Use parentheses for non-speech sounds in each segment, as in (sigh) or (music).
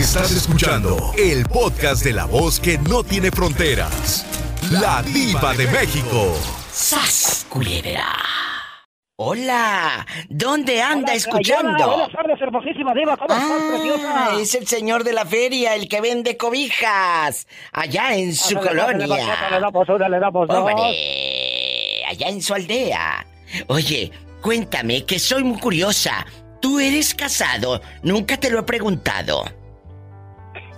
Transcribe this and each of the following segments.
Estás escuchando el podcast de la voz que no tiene fronteras. La diva de México. ¡Sas, culebra! Hola, ¿dónde anda escuchando? Buenas tardes, hermosísima diva, ¿cómo estás, Ah, preciosa? es el señor de la feria, el que vende cobijas, allá en su colonia. Le damos una, le damos dos. Hombre, allá en su aldea. Oye, cuéntame, que soy muy curiosa. ¿Tú eres casado? Nunca te lo he preguntado.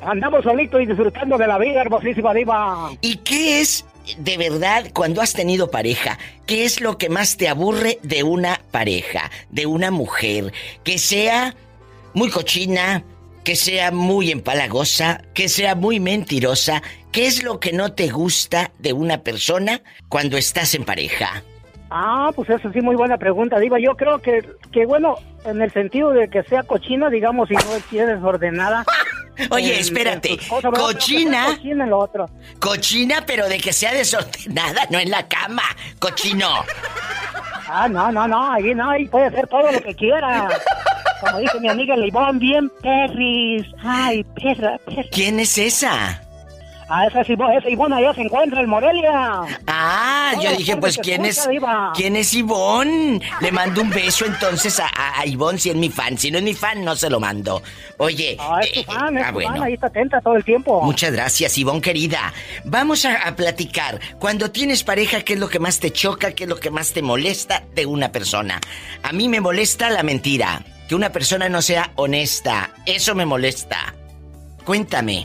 Andamos solitos y disfrutando de la vida, hermosísima diva. ¿Y qué es, de verdad, cuando has tenido pareja, qué es lo que más te aburre de una pareja, de una mujer? Que sea muy cochina, que sea muy empalagosa, que sea muy mentirosa. ¿Qué es lo que no te gusta de una persona cuando estás en pareja? Ah, pues eso sí, muy buena pregunta, diva. Yo creo que, que bueno, en el sentido de que sea cochina, digamos, y no esté desordenada. (laughs) Oye, en- espérate, sea cochina, cochina, pero de que sea desordenada, no en la cama, cochino. Ah, no, no, no, ahí no, ahí puede hacer todo lo que quiera. Como dice mi amiga Leibón, bien perris. Ay, perra, perra. ¿Quién es esa? Ah, esa es Ivonne, esa Ivonne allá se encuentra en Morelia. Ah, yo dije, pues, que ¿quién es, Diva. ¿quién es Ivonne? Le mando un beso entonces a, a, a Ivonne si es mi fan. Si no es mi fan, no se lo mando. Oye. Ah, es tu eh, fan, eh, es ah, tu bueno. fan, ahí está atenta todo el tiempo. Muchas gracias, Ivonne querida. Vamos a, a platicar. Cuando tienes pareja, ¿qué es lo que más te choca? ¿Qué es lo que más te molesta de una persona? A mí me molesta la mentira. Que una persona no sea honesta. Eso me molesta. Cuéntame.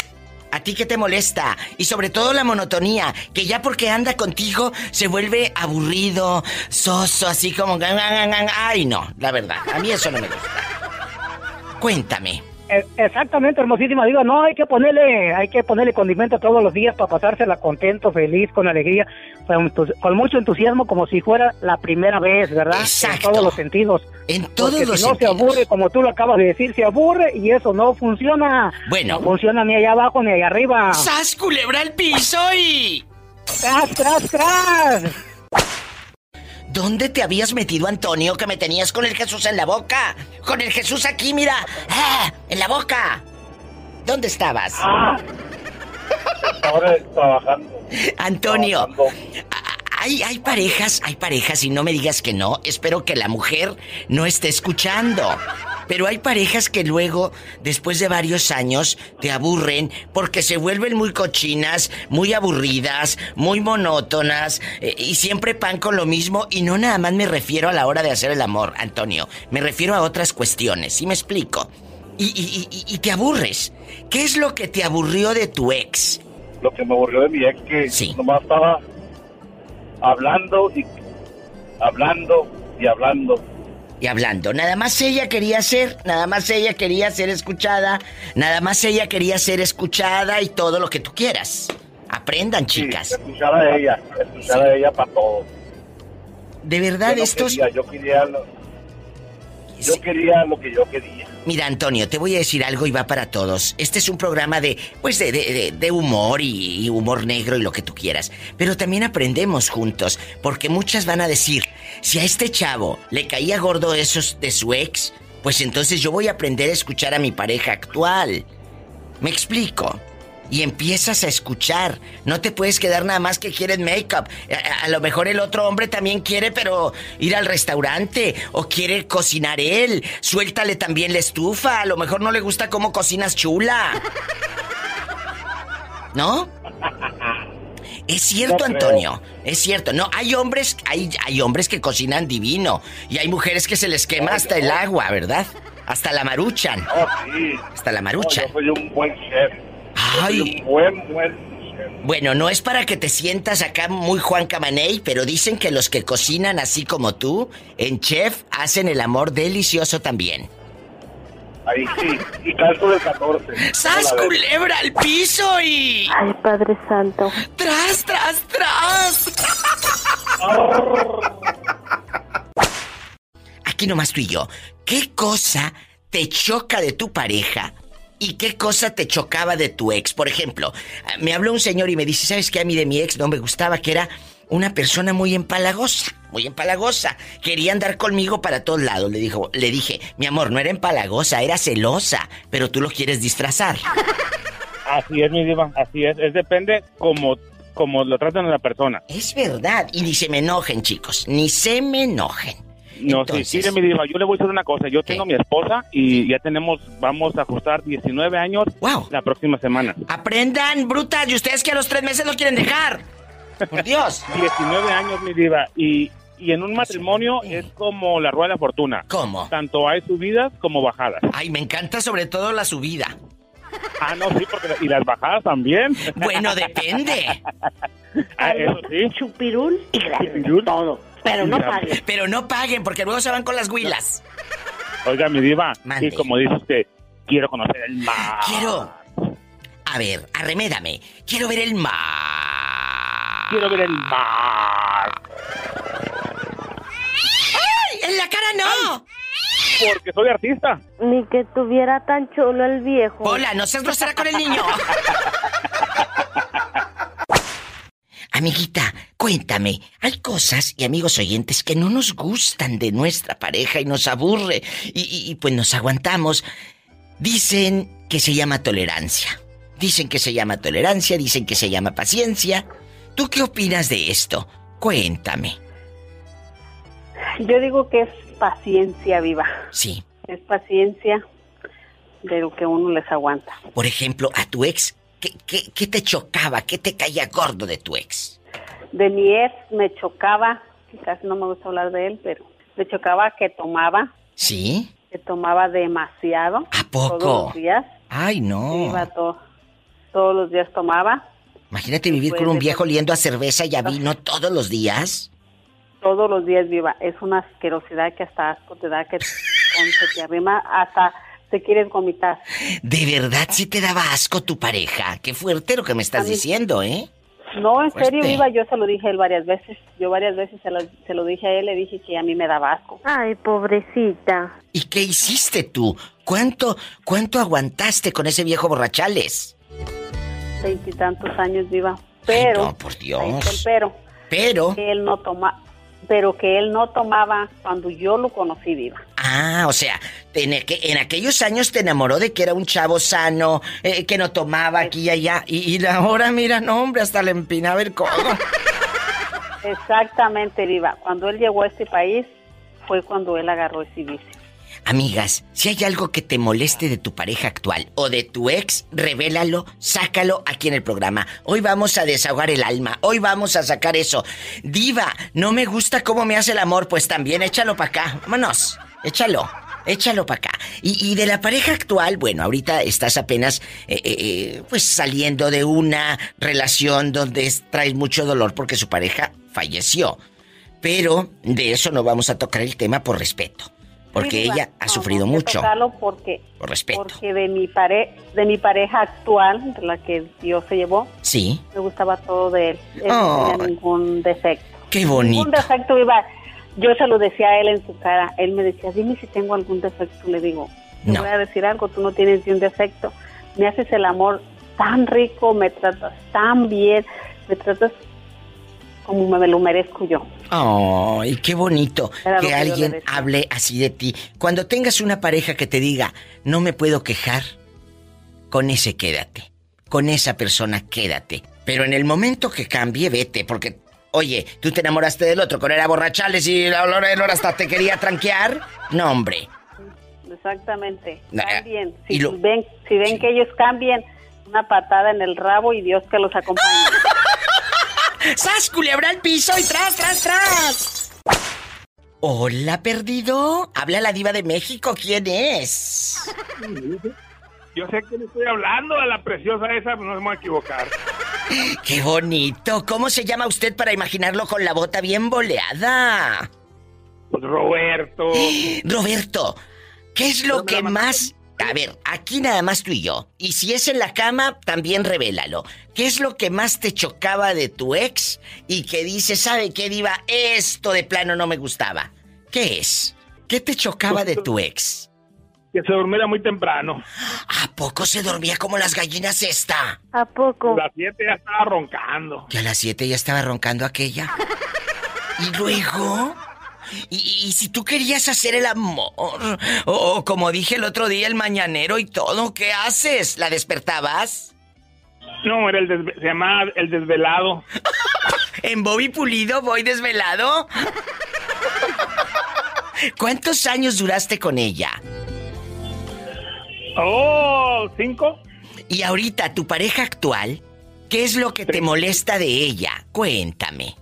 ¿A ti qué te molesta? Y sobre todo la monotonía, que ya porque anda contigo se vuelve aburrido, soso, así como... Ay, no, la verdad, a mí eso no me gusta. Cuéntame. Eh, Exactamente, hermosísima. Digo, no, hay que ponerle, hay que ponerle condimento todos los días para pasársela contento, feliz, con alegría, con, mucho entusiasmo, como si fuera la primera vez, ¿verdad? Exacto. En todos los sentidos. En todos Porque los si no sentidos. se aburre, como tú lo acabas de decir, se aburre y eso no funciona. Bueno. No funciona ni allá abajo ni allá arriba. ¡Sas, culebra al piso y... ¡Tras, tras, tras! ¿Dónde te habías metido, Antonio, que me tenías con el Jesús en la boca? Con el Jesús aquí, mira. ¡Ah! ¡En la boca! ¿Dónde estabas? Ahora trabajando. Antonio, trabajando. hay, hay parejas, hay parejas, y no me digas que no, espero que la mujer no esté escuchando. Pero hay parejas que luego, después de varios años, te aburren porque se vuelven muy cochinas, muy aburridas, muy monótonas, eh, y siempre pan con lo mismo, y no nada más me refiero a la hora de hacer el amor, Antonio, me refiero a otras cuestiones, ¿sí me explico? Y, y- y- y te aburres. ¿Qué es lo que te aburrió de tu ex? Lo que me aburrió de mi ex que Sí. nomás estaba hablando y hablando y hablando. Y hablando. Nada más ella quería ser, nada más ella quería ser escuchada, nada más ella quería ser escuchada y todo lo que tú quieras. Aprendan, Sí, chicas. escuchar a ella, escuchar a ella para todo. De verdad, Yo no estos... quería, yo quería lo, yo Sí. quería lo que yo quería. Mira, Antonio, te voy a decir algo y va para todos. Este es un programa de, pues, de, de- de- humor y, y humor negro y lo que tú quieras. Pero también aprendemos juntos, porque muchas van a decir, si a este chavo le caía gordo esos de su ex, pues entonces yo voy a aprender a escuchar a mi pareja actual. ¿Me explico? Y empiezas a escuchar. No te puedes quedar nada más que quieres make-up. A, a lo mejor el otro hombre también quiere, pero ir al restaurante. O quiere cocinar él. Suéltale también la estufa. A lo mejor no le gusta cómo cocinas chula. (laughs) ¿No? Es cierto. Antonio. Es cierto. No, hay hombres, hay, hay hombres que cocinan divino. Y hay mujeres que se les quema hasta el agua, ¿verdad? Hasta la maruchan. Oh, sí. Hasta la No, maruchan. yo soy un buen chef. Ay. buen, buen. Bueno, no es para que te sientas acá muy Juan Camaney, pero dicen que los que cocinan así como tú, en chef, hacen el amor delicioso también. Ahí sí. Y calzo del 14. ¡Sas culebra al piso y... Ay, Padre Santo. ¡Tras, tras, tras! (laughs) Aquí nomás tú y yo. ¿Qué cosa te choca de tu pareja y qué cosa te chocaba de tu ex? Por ejemplo, me habló un señor y me dice, ¿sabes qué? A mí de mi ex no me gustaba que era una persona muy empalagosa, muy empalagosa. Quería andar conmigo para todos lados. Le dijo, le dije, mi amor, no era empalagosa, era celosa, pero tú lo quieres disfrazar. (laughs) Así es, mi diva, así es. Es depende como, como lo tratan a la persona. Es verdad, y ni se me enojen, chicos, ni se me enojen. No, Entonces- sí, sí, mi diva, yo le voy a decir una cosa. Yo tengo mi esposa y ya tenemos, vamos a ajustar 19 años Wow. la próxima semana. Aprendan, brutas, y ustedes que a los tres meses lo quieren dejar. Por Dios. (laughs) 19 años, mi diva, y, y en un matrimonio Sí. es como la rueda de la fortuna. ¿Cómo? Tanto hay subidas como bajadas. Ay, me encanta sobre todo la subida. (laughs) Ah, no, sí, porque y las bajadas también. Bueno, depende. (laughs) Ah, eso sí. Chupirul y gracias. Chupirul. Todo. Pero no Mira. pagues. Pero no paguen, porque luego se van con las huilas. Oiga, mi diva, Mande. y como dice usted, quiero conocer el mar. Quiero. A ver, arremédame. Quiero ver el mar. Quiero ver el mar. ¡Ay! ¡En la cara no! Porque soy artista. Ni que tuviera tan chulo el viejo. Hola, no seas grosera con el niño. (laughs) Amiguita, cuéntame, hay cosas y amigos oyentes que no nos gustan de nuestra pareja y nos aburre y, y- y, pues nos aguantamos. Dicen que se llama tolerancia. Dicen que se llama tolerancia, dicen que se llama paciencia. ¿Tú qué opinas de esto? Cuéntame. Yo digo que es paciencia viva, Sí. es paciencia de lo que uno les aguanta. Por ejemplo, a tu ex, ¿qué, qué, qué te chocaba? ¿Qué te caía gordo de tu ex? De mi ex me chocaba, casi no me gusta hablar de él, pero me chocaba que tomaba, ¿Sí? que tomaba demasiado. ¿A poco? Todos los días, Ay, no. iba to- todos los días tomaba, Imagínate vivir con un de- viejo oliendo a cerveza y a vino todos los días. todos los días viva. Es una asquerosidad que hasta asco te da, que (laughs) se te arrima hasta te quieres vomitar. ¿De verdad sí te daba asco tu pareja? Qué fuerte lo que me estás mí- diciendo, ¿eh? No, en serio. Viva, yo se lo dije a él varias veces. Yo varias veces se lo, se lo dije a él, le dije que a mí me daba asco. Ay, pobrecita. ¿Y qué hiciste tú? ¿Cuánto, cuánto aguantaste con ese viejo borrachales? Veintitantos años, Viva. Pero, no, por Dios. pero, Pero, que él no toma, pero que él no tomaba cuando yo lo conocí, Viva. Ah, o sea, en, aqu- en aquellos años te enamoró de que era un chavo sano, eh, que no tomaba aquí y allá. Y, y ahora, mira, no, hombre, hasta le empinaba el codo. (laughs) Exactamente, Viva. Cuando él llegó a este país, fue cuando él agarró ese vicio. Amigas, si hay algo que te moleste de tu pareja actual o de tu ex, revélalo, sácalo aquí en el programa. Hoy vamos a desahogar el alma, hoy vamos a sacar eso. Diva, no me gusta cómo me hace el amor, pues también échalo para acá. Vámonos, échalo. Échalo para acá. Y, y de la pareja actual, bueno, ahorita estás apenas eh, eh, eh, pues saliendo de una relación donde es- traes mucho dolor porque su pareja falleció. Pero de eso no vamos a tocar el tema por respeto. Porque Sí, ella ha sufrido no mucho. porque, Por respeto. porque de mi pare, de mi pareja actual, de la que Dios se llevó, Sí. me gustaba todo de él. Él no tenía ningún defecto. Qué Ningún bonito. defecto iba. Yo se lo decía a él en su cara. Él me decía, dime si tengo algún defecto. Le digo, te No. voy a decir algo, tú no tienes ni un defecto. Me haces el amor tan rico, me tratas tan bien, me tratas como me lo merezco yo. Ay, qué bonito Era que alguien hable así de ti. Cuando tengas una pareja que te diga, no me puedo quejar, con ese quédate. Con esa persona quédate. Pero en el momento que cambie, vete, porque, oye, tú te enamoraste del otro, con era borrachales y la olor el hasta te quería tranquear. No, hombre. Exactamente. Cambien. y Si, lo- ven, si ven que ellos cambien, una patada en el rabo y Dios que los acompañe. (laughs) ¡Sas, culebra al piso y tras, tras, tras! Hola, perdido. Habla la diva de México. ¿Quién es? Yo sé que le estoy hablando a la preciosa esa, pero no se me va a equivocar. ¡Qué bonito! ¿Cómo se llama usted para imaginarlo con la bota bien boleada? Pues Roberto. (gasps) Roberto, ¿qué es lo que más... A ver, aquí nada más tú y yo. Y si es en la cama, también revélalo. ¿Qué es lo que más te chocaba de tu ex y que dices, ¿sabe qué, diva? Esto de plano no me gustaba. ¿Qué es? ¿Qué te chocaba de tu ex? Que se durmiera muy temprano. ¿A poco se dormía como las gallinas esta? ¿A poco? A las 7 ya estaba roncando. Que a las 7 ya estaba roncando aquella. (laughs) ¿Y luego? ¿Y, y si tú querías hacer el amor? O, o como dije el otro día, el mañanero y todo, ¿qué haces? ¿La despertabas? No, era el desve- se llamaba el desvelado. (laughs) ¿En Bobby Pulido voy desvelado? (laughs) ¿Cuántos años duraste con ella? Oh, ¿cinco? Y ahorita, tu pareja actual, ¿qué es lo que te molesta de ella? Cuéntame.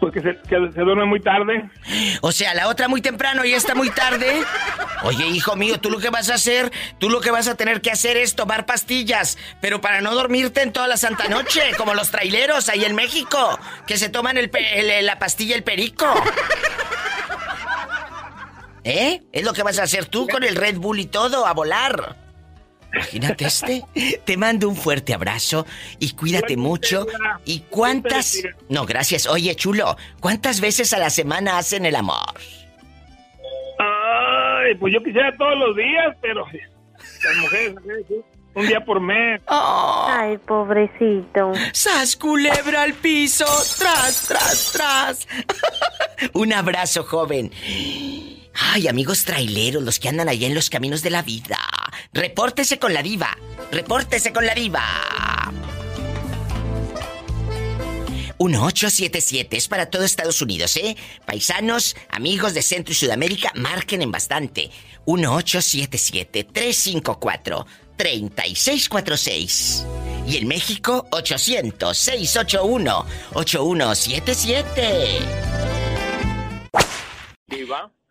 Porque se, que se duerme muy tarde. O sea, la otra muy temprano y esta muy tarde. Oye, hijo mío, tú lo que vas a hacer, tú lo que vas a tener que hacer es tomar pastillas, pero para no dormirte en toda la santa noche, como los traileros ahí en México, que se toman el el- la pastilla el perico. ¿Eh? Es lo que vas a hacer tú con el Red Bull y todo, a volar. Imagínate este. (laughs) Te mando un fuerte abrazo y cuídate mucho. ¿Y cuántas... No, gracias. Oye, chulo, ¿cuántas veces a la semana hacen el amor? Ay, pues yo quisiera todos los días, pero las mujeres un día por mes. Ay, pobrecito. ¡Sas culebra al piso! ¡Tras, tras, tras! (laughs) Un abrazo, joven. Ay, amigos traileros, los que andan allá en los caminos de la vida. Repórtese con la diva. Repórtese con la diva. 1877 es para todo Estados Unidos, ¿eh? Paisanos, amigos de Centro y Sudamérica, marquen en bastante. 1877-354-3646. Y en México, 800-681-8177. Diva.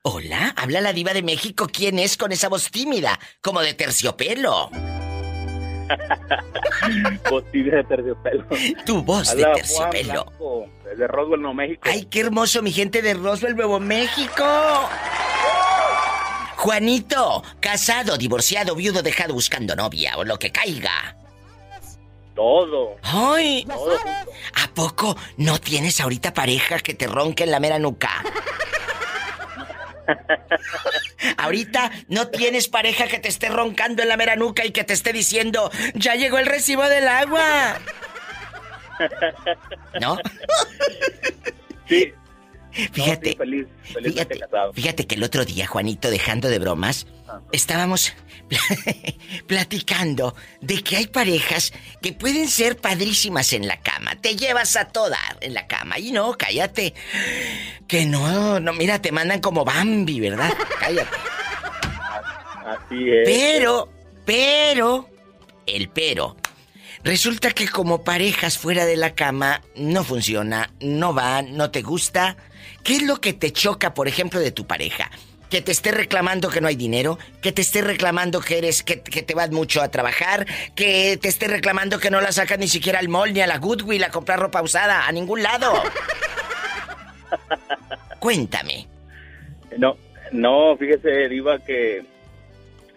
Hola, habla la diva de México. ¿Quién es con esa voz tímida? Como de terciopelo. (laughs) Posible de terciopelo. Tu voz de Juan terciopelo. Blanco, de Roswell, Nuevo México. ¡Ay, qué hermoso, mi gente de Roswell, Nuevo México! Juanito, casado, divorciado, viudo, dejado, buscando novia o lo que caiga. Todo. ¡Ay! Todo. ¿A poco no tienes ahorita pareja que te ronque en la mera nuca? Ahorita no tienes pareja que te esté roncando en la mera nuca y que te esté diciendo, ya llegó el recibo del agua. ¿No? Sí. Fíjate. No, sí, feliz, felizmente Fíjate, casado. fíjate que el otro día, Juanito, dejando de bromas, estábamos (laughs) platicando de que hay parejas que pueden ser padrísimas en la cama. Te llevas a toda en la cama. Y no, cállate. Que no, no, mira, te mandan como Bambi, ¿verdad? (laughs) Cállate. Así es. Pero, pero, el pero. Resulta que como parejas fuera de la cama no funciona, no va, no te gusta. ¿Qué es lo que te choca, por ejemplo, de tu pareja? Que te esté reclamando que no hay dinero, que te esté reclamando que eres, que, que te vas mucho a trabajar, que te esté reclamando que no la sacas ni siquiera al mall ni a la Goodwill a comprar ropa usada, a ningún lado. (laughs) Cuéntame. No, no, fíjese, Diva, que,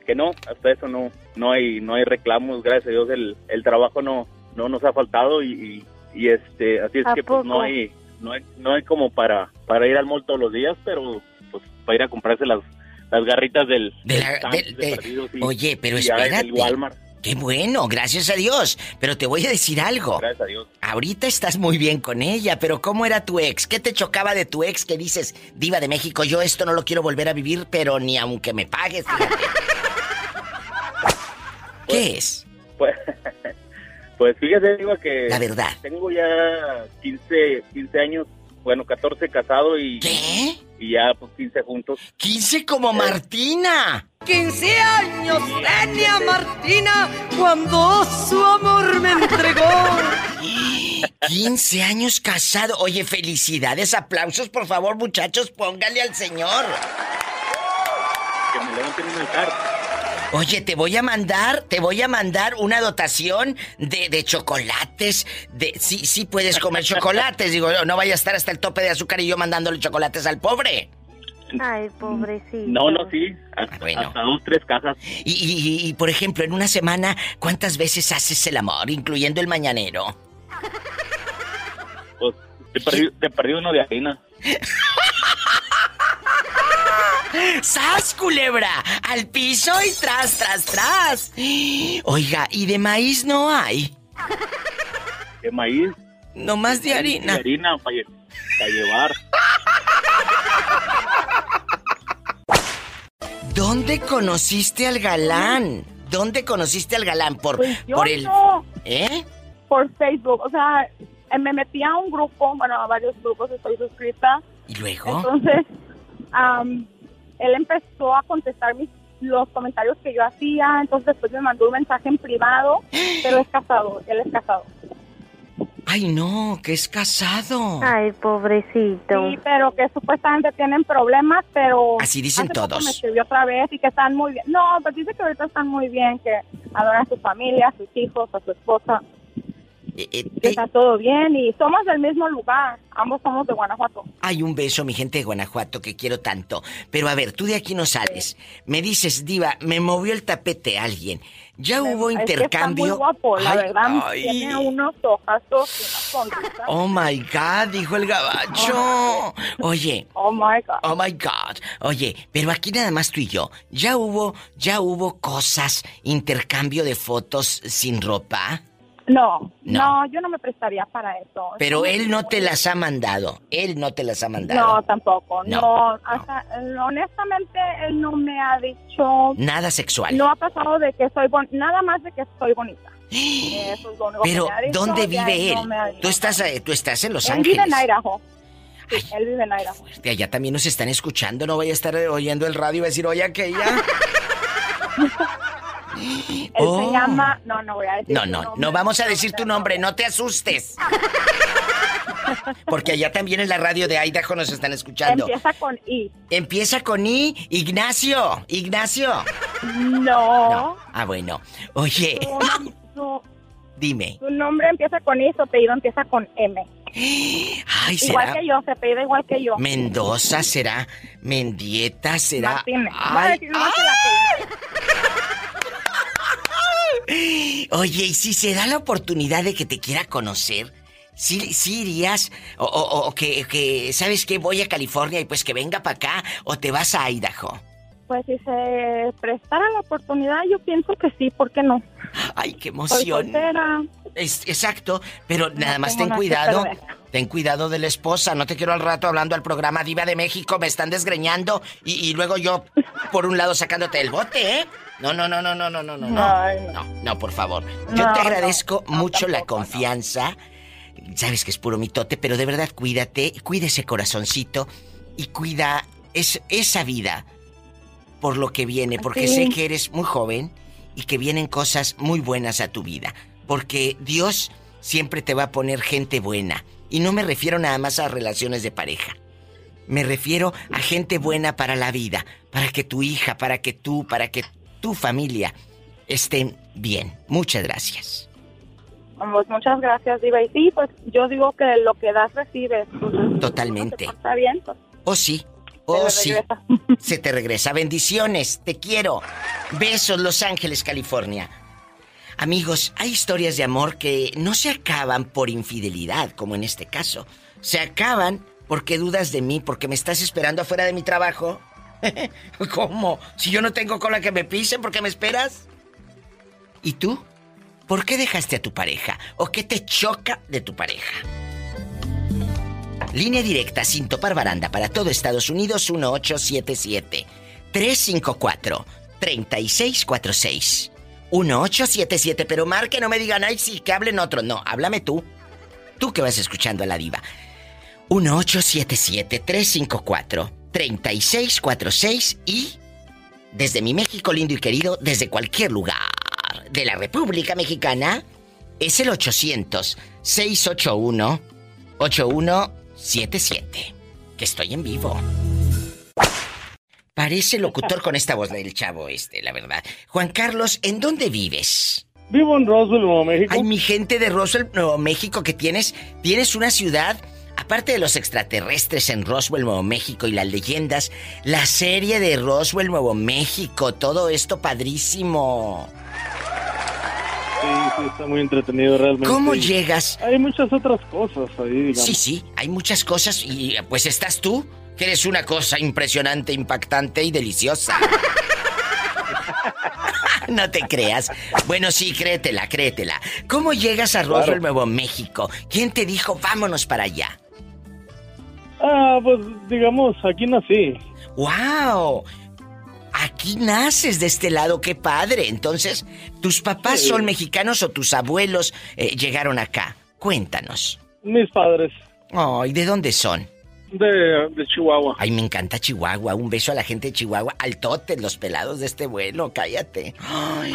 que no, hasta eso no, no hay, no hay reclamos, gracias a Dios el, el trabajo no, no nos ha faltado y, y, y, este, así es ¿A que pues no hay, no hay, no hay como para, para ir al mall todos los días, pero pues para ir a comprarse las, las garritas del, De la- de- de. Oye, pero Y espérate. el Walmart, Qué bueno, gracias a Dios. Pero te voy a decir algo. gracias a Dios. Ahorita estás muy bien con ella, pero ¿cómo era tu ex? ¿Qué te chocaba de tu ex que dices, diva de México, yo esto no lo quiero volver a vivir, pero ni aunque me pagues, fíjate"? (laughs) ¿Qué es? Pues, (laughs) pues fíjese, Diva, que La verdad. tengo ya 15, 15 años, bueno, 14 casado y, ¿Qué? y ya pues 15 juntos. 15 como Martina. 15 años tenía Martina cuando su amor me entregó. (gasps) 15 años casado. Oye, felicidades, aplausos, por favor, muchachos, póngale al señor. Que me levanten un altar. Oye, te voy a mandar, te voy a mandar una dotación de, de chocolates. De, sí, sí puedes comer chocolates. Digo, no vaya a estar hasta el tope de azúcar y yo mandándole chocolates al pobre. Ay, pobrecito. No, no, sí. Hasta, Bueno. hasta dos, tres cajas. Y, y- y, por ejemplo, en una semana, ¿cuántas veces haces el amor, incluyendo el mañanero? Pues te perdí, te perdí uno de harina. (laughs) ¡Sas, culebra! Al piso y tras, tras, tras. Oiga, ¿y de maíz no hay? De maíz. No más de harina. De harina para llevar. ¿Dónde conociste al galán? ¿Dónde conociste al galán? Por, Pues yo por el. no. ¿Eh? Por Facebook, o sea, eh, me metí a un grupo, bueno, a varios grupos estoy suscrita. ¿Y luego? Entonces, am, él empezó a contestar mis, los comentarios que yo hacía, entonces después me mandó un mensaje en privado, pero es casado, él es casado. Ay, no, que es casado. Ay, pobrecito. Sí, pero que supuestamente tienen problemas, pero... Así dicen hace poco todos. me escribió otra vez y que están muy bien. No, pues dice que ahorita están muy bien, que adoran a su familia, a sus hijos, a su esposa. Eh, que está todo bien y somos del mismo lugar. Ambos somos de Guanajuato. Ay, un beso, mi gente de Guanajuato, que quiero tanto. Pero a ver, tú de aquí no sales. Me dices, Diva, me movió el tapete alguien. Ya hubo Es que está intercambio. muy guapo, la Ay, verdad. ay. Tiene unos ojazos y una. Oh my God, dijo el gabacho. Oye. Oh my God. Oh my God. Oye, pero aquí nada más tú y yo. Ya hubo, ya hubo cosas, intercambio de fotos sin ropa. No, No. no, yo no me prestaría para eso. Pero él no te las ha mandado. Él no te las ha mandado. No, tampoco. No, No, hasta, honestamente, él no me ha dicho. Nada sexual. No ha pasado de que soy bonita, nada más de que soy bonita. (gasps) Eso es lo único Pero, que me ha dicho, ¿dónde vive él? no dicho. Tú estás, eh, tú estás en Los él Ángeles. vive en Idaho. Sí, él vive en Idaho. De allá también nos están escuchando, no vaya a estar oyendo el radio y va a decir, oye, aquella. (laughs) Él Oh. se llama. No, no voy a decir. No, no, nombre. no vamos a decir tu nombre, no te asustes. (laughs) Porque allá también en la radio de Idaho nos están escuchando. Empieza con I. Empieza con I, Ignacio, Ignacio. No. Ah, bueno. Oye, Su, (laughs) su- dime. su nombre empieza con I, su apellido empieza con M. Ay, Igual será que yo, se apellida igual que yo. Mendoza, será Mendieta, será. Martínez. Ay, nomás el apellido. Oye, y si se da la oportunidad de que te quiera conocer, ¿sí, sí irías? O, o- o que, que, ¿sabes qué? Voy a California y pues que venga para acá, o te vas a Idaho. Pues si se prestara la oportunidad, yo pienso que sí, ¿por qué no? Ay, qué emoción. Es, exacto, pero nada más ten cuidado. Ten cuidado de la esposa. No te quiero al rato hablando al programa Diva de México. Me están desgreñando y, y luego yo por un lado sacándote el bote, ¿eh? No, no, no, no, no, no, no, no. No, no, no, por favor. Yo No, te agradezco no, mucho la tampoco, confianza. Sabes que es puro mitote, pero de verdad cuídate, cuida ese corazoncito y cuida es- esa vida por lo que viene, porque Sí. sé que eres muy joven y que vienen cosas muy buenas a tu vida, porque Dios siempre te va a poner gente buena. Y no me refiero nada más a relaciones de pareja. Me refiero a gente buena para la vida, para que tu hija, para que tú, para que tu familia estén bien. Muchas gracias. Pues muchas gracias, Diva. Y sí, pues yo digo que lo que das, recibes. Entonces, Totalmente. Está bien, pues, Oh sí, oh sí. (laughs) Se te regresa. Bendiciones, te quiero. Besos, Los Ángeles, California. Amigos, hay historias de amor que no se acaban por infidelidad, como en este caso. Se acaban porque dudas de mí, porque me estás esperando afuera de mi trabajo. (laughs) ¿Cómo? Si yo no tengo cola que me pisen, ¿por qué me esperas? ¿Y tú? ¿Por qué dejaste a tu pareja? ¿O qué te choca de tu pareja? Línea directa sin topar baranda para todo Estados Unidos 1877 354 3646. 1877, pero marque, no me digan, ay, sí, que hablen otros. No, háblame tú. Tú que vas escuchando a la diva. 1877 354 3646 y desde mi México lindo y querido, desde cualquier lugar de la República Mexicana, es el 800-681-8177. Que estoy en vivo. Parece locutor con esta voz del chavo este, la verdad. Juan Carlos, ¿en dónde vives? Vivo en Roswell, Nuevo México. Ay, mi gente de Roswell, Nuevo México, que tienes, tienes una ciudad, aparte de los extraterrestres en Roswell, Nuevo México y las leyendas, la serie de Roswell, Nuevo México, todo esto padrísimo. Sí, sí, está muy entretenido realmente. ¿Cómo Y llegas? Hay muchas otras cosas ahí, digamos. Sí, sí, hay muchas cosas y pues estás tú, que eres una cosa impresionante, impactante y deliciosa. (laughs) no te creas. Bueno, sí, créetela, créetela. ¿Cómo llegas a Roswell, Claro. Nuevo México? ¿Quién te dijo vámonos para allá? Ah, pues digamos, aquí nací. ¡Wow! Aquí naces de este lado, qué padre. Entonces, ¿tus papás Sí. son mexicanos o tus abuelos eh, llegaron acá? Cuéntanos. Mis padres. Ay, ¿de dónde son? De, de Chihuahua. Ay, me encanta Chihuahua. Un beso a la gente de Chihuahua. Altotes, los pelados de este vuelo, cállate. Ay,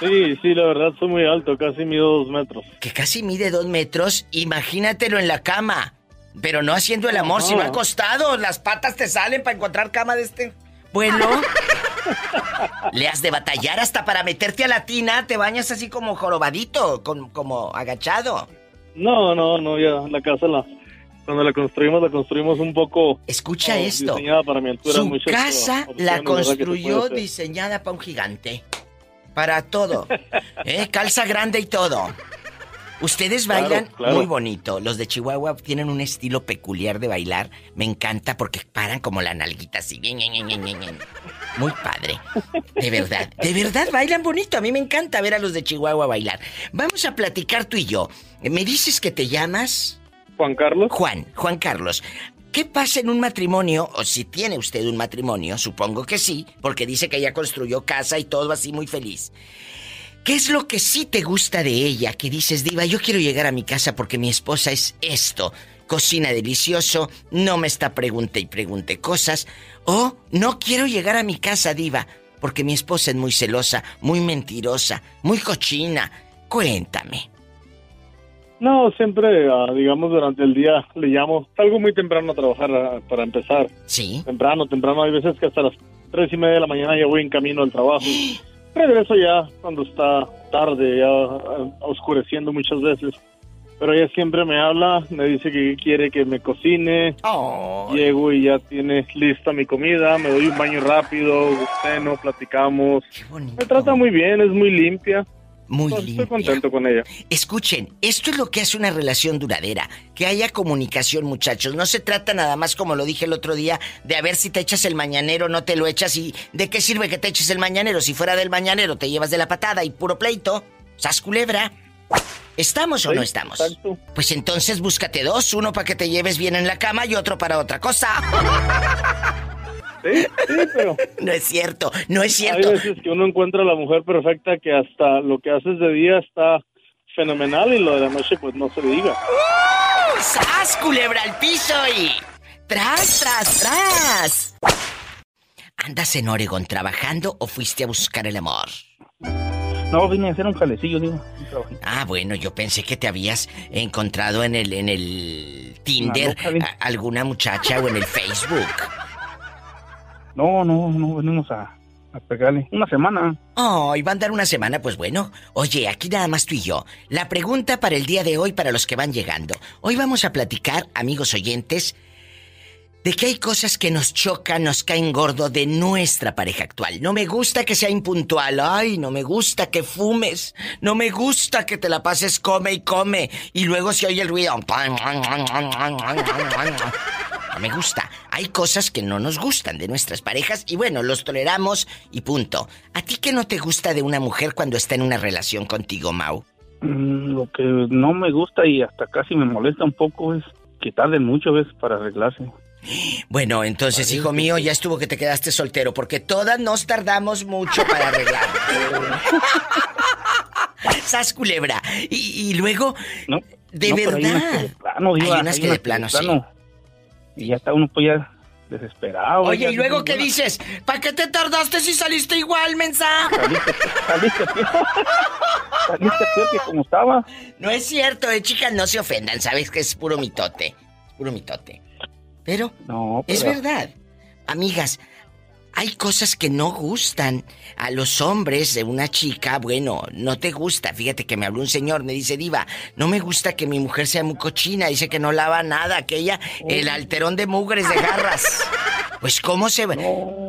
Sí, sí, la verdad soy muy alto, casi mido dos metros. que casi mide dos metros, imagínatelo en la cama. Pero no haciendo el amor, Ajá. si va acostado, las patas te salen para encontrar cama de este vuelo. (laughs) Le has de batallar hasta para meterte a la tina, te bañas así como jorobadito, con- como agachado. No, no, no, ya la casa la cuando la construimos la construimos un poco Escucha esto. diseñada para mi altura, Su muchas, casa la construyó diseñada para un gigante. Para todo. (laughs) ¿Eh? Calza grande y todo. Ustedes Claro, bailan claro. muy bonito. Los de Chihuahua tienen un estilo peculiar de bailar. Me encanta porque paran como la nalguita así. Muy padre. De verdad. De verdad bailan bonito. A mí me encanta ver a los de Chihuahua bailar. Vamos a platicar tú y yo. Me dices que te llamas... Juan Carlos. Juan, Juan Carlos. ¿Qué pasa en un matrimonio? O si tiene usted un matrimonio, supongo que sí, porque dice que ya construyó casa y todo así muy feliz. ¿Qué es lo que sí te gusta de ella? Que dices, Diva, yo quiero llegar a mi casa porque mi esposa es esto. Cocina delicioso, no me está pregunte y pregunte cosas. O no quiero llegar a mi casa, Diva, porque mi esposa es muy celosa, muy mentirosa, muy cochina. Cuéntame. No, siempre, ah, digamos, durante el día le llamo. Salgo muy temprano a trabajar ah, para empezar. Sí. Temprano, temprano. Hay veces que hasta las tres y media de la mañana ya voy en camino al trabajo. (gasps) Regreso ya cuando está tarde, ya ah, oscureciendo muchas veces. Pero ella siempre me habla, me dice que quiere que me cocine. Llego y ya tiene lista mi comida, me doy un baño rápido, ceno, platicamos. Me trata muy bien, es muy limpia. Muy Pues, limpia. Estoy contento con ella. Escuchen, esto es lo que hace una relación duradera, que haya comunicación, muchachos. No se trata nada más, como lo dije el otro día, de a ver si te echas el mañanero, no te lo echas y de qué sirve que te eches el mañanero si fuera del mañanero te llevas de la patada y puro pleito. ¿Sas culebra? ¿Estamos o Sí, no estamos? Pues entonces búscate dos, uno para que te lleves bien en la cama y otro para otra cosa. (laughs) Sí, sí, pero... No es cierto, no es Hay cierto. veces que uno encuentra a la mujer perfecta que hasta lo que haces de día está fenomenal y lo de la noche pues no se diga. ¡Sas, culebra al piso y... ¡Tras, tras, tras! ¿Andas en Oregon trabajando o fuiste a buscar el amor? No, vine a hacer un jalecillo, digo. un. Ah, bueno, yo pensé que te habías encontrado en el en el Tinder bien. a- alguna muchacha o en el Facebook. No, no, no, venimos a, a pegarle. Una semana. Oh, y va a andar una semana, pues bueno. Oye, aquí nada más tú y yo. La pregunta para el día de hoy para los que van llegando. Hoy vamos a platicar, amigos oyentes, de que hay cosas que nos chocan, nos caen gordo de nuestra pareja actual. No me gusta que sea impuntual. Ay, no me gusta que fumes. No me gusta que te la pases come y come. Y luego se oye el ruido. (laughs) No me gusta. Hay cosas que no nos gustan de nuestras parejas y bueno, los toleramos y punto. ¿A ti qué no te gusta de una mujer cuando está en una relación contigo, Mau? Mm, Lo que no me gusta y hasta casi me molesta un poco es que tarden mucho veces para arreglarse. Bueno, entonces, hijo mío, ya estuvo que te quedaste soltero, porque todas nos tardamos mucho para arreglar. (laughs) Sas culebra. Y, y luego, de No, pero verdad. hay unas que de plano, Diva, Hay unas hay que de plano, sí. Y ya está uno pues ya desesperado. Oye, ¿y luego qué dices? ¿Para qué te tardaste si saliste igual, mensa? Saliste peor. (laughs) Saliste peor que como estaba. No es cierto, eh, chicas, no se ofendan, sabes que es puro mitote. Es puro mitote. Pero No, es pero- verdad. Amigas, hay cosas que no gustan a los hombres de una chica. Bueno, no te gusta. Fíjate que me habló un señor, me dice, Diva, no me gusta que mi mujer sea muy cochina. Dice que no lava nada, que ella, el alterón de mugres de garras. (laughs) Pues, ¿cómo se va,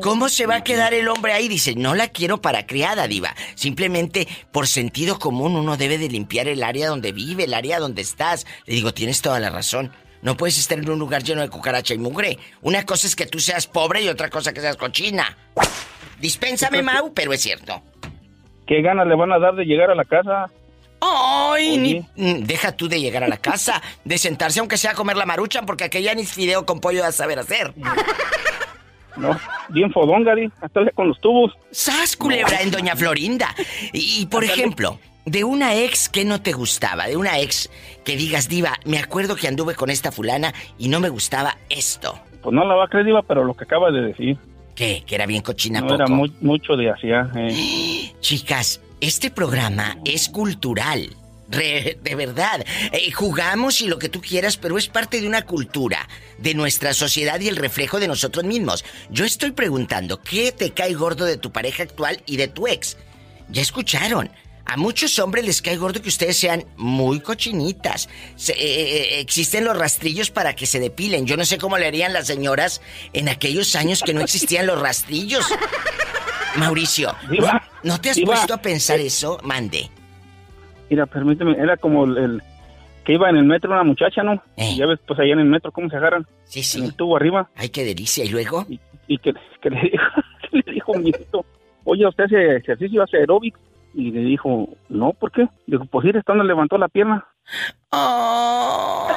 cómo se va a quedar el hombre ahí? Dice, no la quiero para criada, Diva. Simplemente, por sentido común, uno debe de limpiar el área donde vive, el área donde estás. Le digo, tienes toda la razón. No puedes estar en un lugar lleno de cucaracha y mugre. Una cosa es que tú seas pobre y otra cosa que seas cochina. Dispénsame, Mau, pero es cierto. ¿Qué ganas le van a dar de llegar a la casa? ¡Ay! Ni, mm, deja tú de llegar a la casa, de sentarse aunque sea a comer la maruchan, porque aquella ni fideo con pollo a saber hacer. No, bien fodón, Gary. Hasta con los tubos. ¡Sas, culebra en Doña Florinda! Y, y, por ejemplo, de una ex que no te gustaba, de una ex que digas, Diva, me acuerdo que anduve con esta fulana y no me gustaba esto. Pues no la va a creer, Diva, pero lo que acaba de decir. ¿Qué? ¿Que era bien cochina No poco? era mu- mucho de hacia. eh. (gasps) Chicas, este programa es cultural. Re- de verdad. Eh, jugamos y lo que tú quieras, pero es parte de una cultura, de nuestra sociedad y el reflejo de nosotros mismos. Yo estoy preguntando, ¿qué te cae gordo de tu pareja actual y de tu ex? Ya escucharon. A muchos hombres les cae gordo que ustedes sean muy cochinitas. Se- eh, eh, existen los rastrillos para que se depilen. Yo no sé cómo le harían las señoras en aquellos años que no existían los rastrillos. Mauricio, Diva, ¿no, no te has Diva. puesto a pensar eso? Mande. Mira, permíteme, era como el, el que iba en el metro una muchacha, ¿no? Y ya ves, pues allá en el metro cómo se agarran. Eh. Sí, sí. En el tubo arriba. Ay, qué delicia. ¿Y luego? Y, y que, que le dijo, (laughs) que le dijo mi hijito, oye, ¿usted hace ejercicio, hace aeróbics? Y le dijo, no, ¿por qué? Dijo, pues ir estando levantó la pierna. ¡Oh!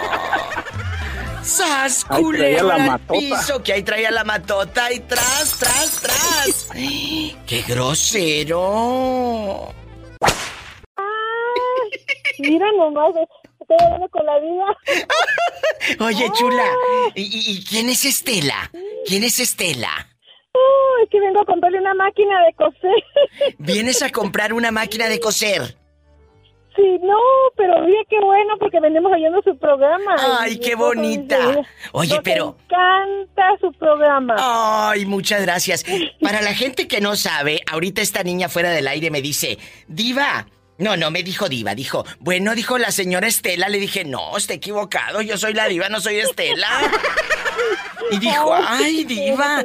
¡Sas, culebra la al matota. piso! Que ahí traía la matota y tras, tras, tras. ¡Qué grosero! Mira nomás, estoy hablando con la vida. (laughs) Oye, chula, ¿y, y- y quién es Estela? ¿Quién es Estela? Oh, es que vengo a comprarle una máquina de coser. (laughs) ¿Vienes a comprar una máquina de coser? Sí, no, pero mira qué bueno porque venimos oyendo su programa. Ay, qué bonita. Oye, "Nos pero- encanta su programa. Ay, muchas gracias. (laughs) Para la gente que no sabe, ahorita esta niña fuera del aire me dice, Diva. No, no me dijo diva, dijo, bueno, dijo la señora Estela, le dije, no, está equivocado, yo soy la diva, no soy Estela. (laughs) Y dijo, ay, diva.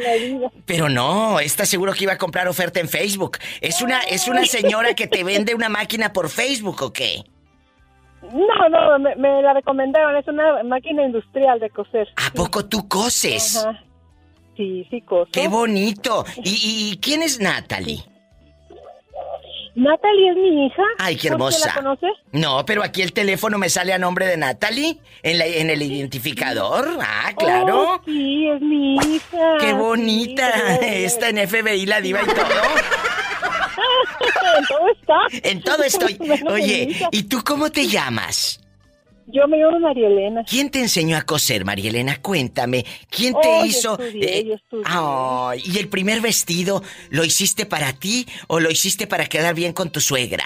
Pero no, está seguro que iba a comprar oferta en Facebook. Es una, es una señora que te vende una máquina por Facebook, ¿o qué? No, no, me, me la recomendaron. Es una máquina industrial de coser. ¿A poco tú coses? Ajá. Sí, sí, coso. ¡Qué bonito! ¿Y, y quién es Natalie? Natalie es mi hija. Ay, qué ¿Por hermosa. la conoces? No, pero aquí el teléfono me sale a nombre de Natalie en, la- en el identificador. Ah, claro. Oh, sí, es mi hija. Qué bonita. Sí, Está en FBI la diva y todo. (laughs) en todo está. En todo estoy. (laughs) Oye. ¿y tú cómo te llamas? Yo me llamo María Elena. ¿Quién te enseñó a coser, María Elena? Cuéntame. ¿Quién te Oh, yo hizo? estudié, eh, yo estudié. ay, ¿Y el primer vestido lo hiciste para ti o lo hiciste para quedar bien con tu suegra?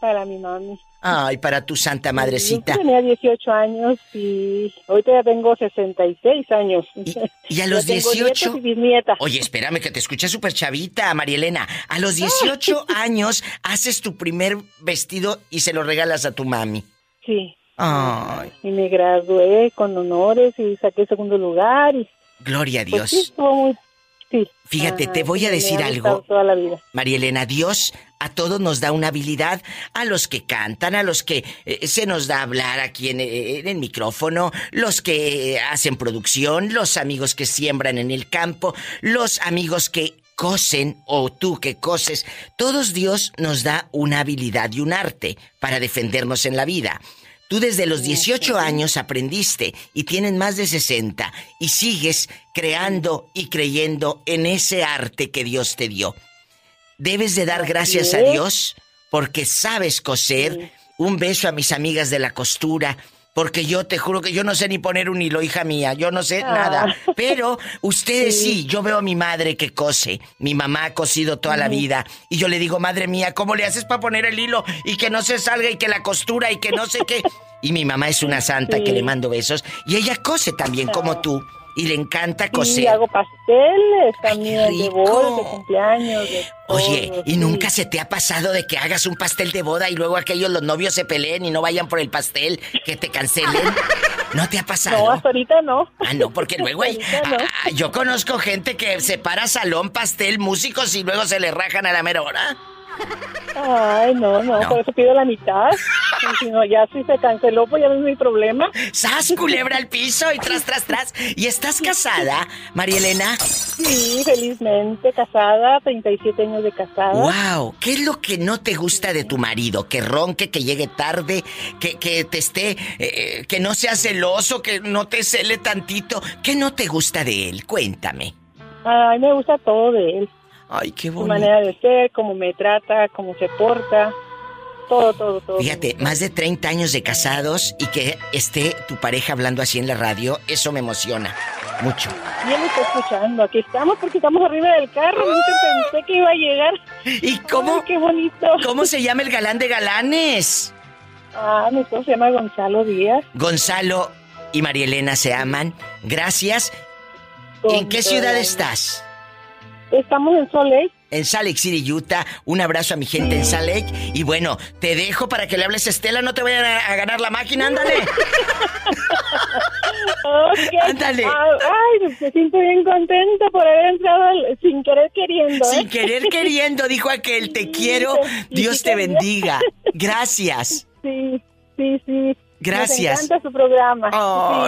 Para mi mami. Ay, para tu santa madrecita. Yo tenía 18 años y ahorita ya tengo 66 años. Y (laughs) a los Ya tengo 18. nietos y. Oye, espérame que te escucha súper chavita, Marielena. A los 18 (laughs) años haces tu primer vestido y se lo regalas a tu mami. Sí. Ay, Y me gradué con honores y saqué segundo lugar y gloria a pues Dios. sí, estuvo muy... Sí. Fíjate, te voy a decir algo. toda la vida. Marielena, Dios a todos nos da una habilidad, a los que cantan, a los que eh, se nos da hablar aquí en, en el micrófono, los que eh, hacen producción, los amigos que siembran en el campo, los amigos que cosen o tú que coses, todos Dios nos da una habilidad y un arte para defendernos en la vida. Tú desde los 18 años aprendiste y tienes más de 60 y sigues creando y creyendo en ese arte que Dios te dio. Debes de dar gracias a. Dios porque sabes coser. Un beso a mis amigas de la costura. Porque yo te juro que yo no sé ni poner un hilo, hija mía. Yo no sé Ah. nada. Pero ustedes sí. Sí. Yo veo a mi madre que cose. Mi mamá ha cosido toda la vida. Y yo le digo, madre mía, ¿cómo le haces para poner el hilo? Y que no se salga y que la costura y que no sé qué. Y mi mamá es una santa Sí. que le mando besos. Y ella cose también como tú. Y le encanta Sí, coser. hago pasteles también, de rico. bodas, de cumpleaños, de Oye, todo, ¿y sí. nunca se te ha pasado de que hagas un pastel de boda y luego aquellos los novios se peleen y no vayan por el pastel, que te cancelen? (laughs) ¿No te ha pasado? No, hasta ahorita no. Ah, no, porque (laughs) luego hay... No. Ah, yo conozco gente que separa salón, pastel, músicos y luego se le rajan a la mera hora. Ay, no, no, No. por eso pido la mitad. Y si no, ya si se canceló, pues ya no es mi problema. ¡Sas, culebra al piso y tras, tras, tras! ¿Y estás casada, María Elena? Sí, felizmente casada, 37 años de casada. ¡Wow! ¿Qué es lo que no te gusta de tu marido? Que ronque, que llegue tarde, que, que te esté. eh, que no sea celoso, que no te cele tantito. ¿Qué no te gusta de él? Cuéntame. Ay, me gusta todo de él. Ay, qué Su bonito. manera de ser, cómo me trata, cómo se porta. Todo, todo, todo. Fíjate, más de 30 años de casados y que esté tu pareja hablando así en la radio, eso me emociona mucho. Y él está escuchando. Aquí estamos porque estamos arriba del carro. Nunca pensé que iba a llegar. ¿Y cómo? Ay, qué bonito. ¿Cómo se llama el galán de galanes? Ah, mi esposo se llama Gonzalo Díaz. Gonzalo y María Elena se aman. Gracias. ¿En qué ciudad estás? Estamos en Salt Lake. En Salt Lake City, Utah. Un abrazo a mi gente en Salt Lake. Y bueno, te dejo para que le hables a Estela. No te vayan a, a ganar la máquina, ándale. Ok. Ándale. Ah, Ay, me siento bien contenta por haber entrado al- sin querer queriendo. ¿eh? Sin querer queriendo, dijo aquel, te quiero, Dios te bendiga. Gracias. Sí, sí, sí. Gracias. Me encanta su programa.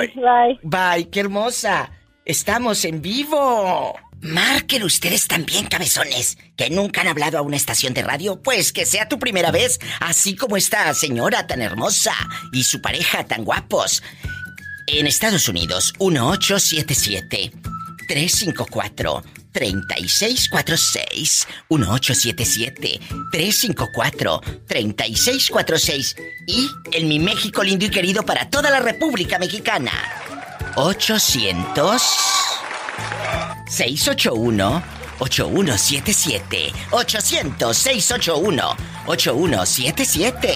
Sí, bye. Bye, qué hermosa. Estamos en vivo. Marquen ustedes también, cabezones, que nunca han hablado a una estación de radio, pues que sea tu primera vez, así como esta señora tan hermosa y su pareja tan guapos. En Estados Unidos, 1877 354 3646 1877 354 3646 y en mi México lindo y querido para toda la República Mexicana 800 681 8177 800 681 8177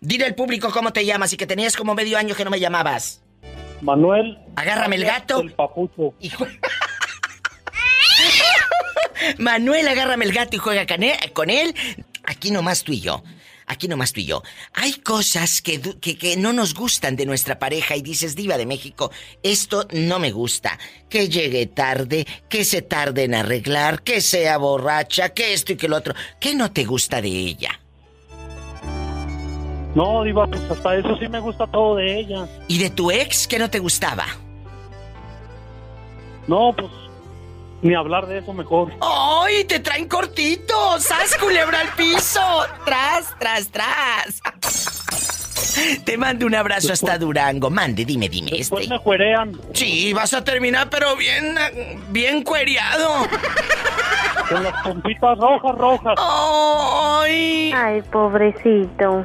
Dile al público cómo te llamas y que tenías como medio año que no me llamabas. Manuel. Agárrame el gato. El papucho. Hijo. (laughs) Manuel, agárrame el gato y juega con él. Aquí nomás tú y yo. Aquí nomás tú y yo. Hay cosas que, que, que no nos gustan de nuestra pareja y dices, diva de México, esto no me gusta. Que llegue tarde, que se tarde en arreglar, que sea borracha, que esto y que lo otro. ¿Qué no te gusta de ella? No, Diva, pues hasta eso sí me gusta todo de ella. ¿Y de tu ex qué no te gustaba? No, pues ni hablar de eso mejor. ¡Ay! Te traen cortito. ¡Sas culebra al piso! ¡Tras, tras, tras! Te mando un abrazo hasta Durango. Mande, dime, dime. Después Este. me juerean. Sí, vas a terminar, pero bien, bien cueriado. Con las pompitas rojas, rojas. ¡Ay! Ay, pobrecito.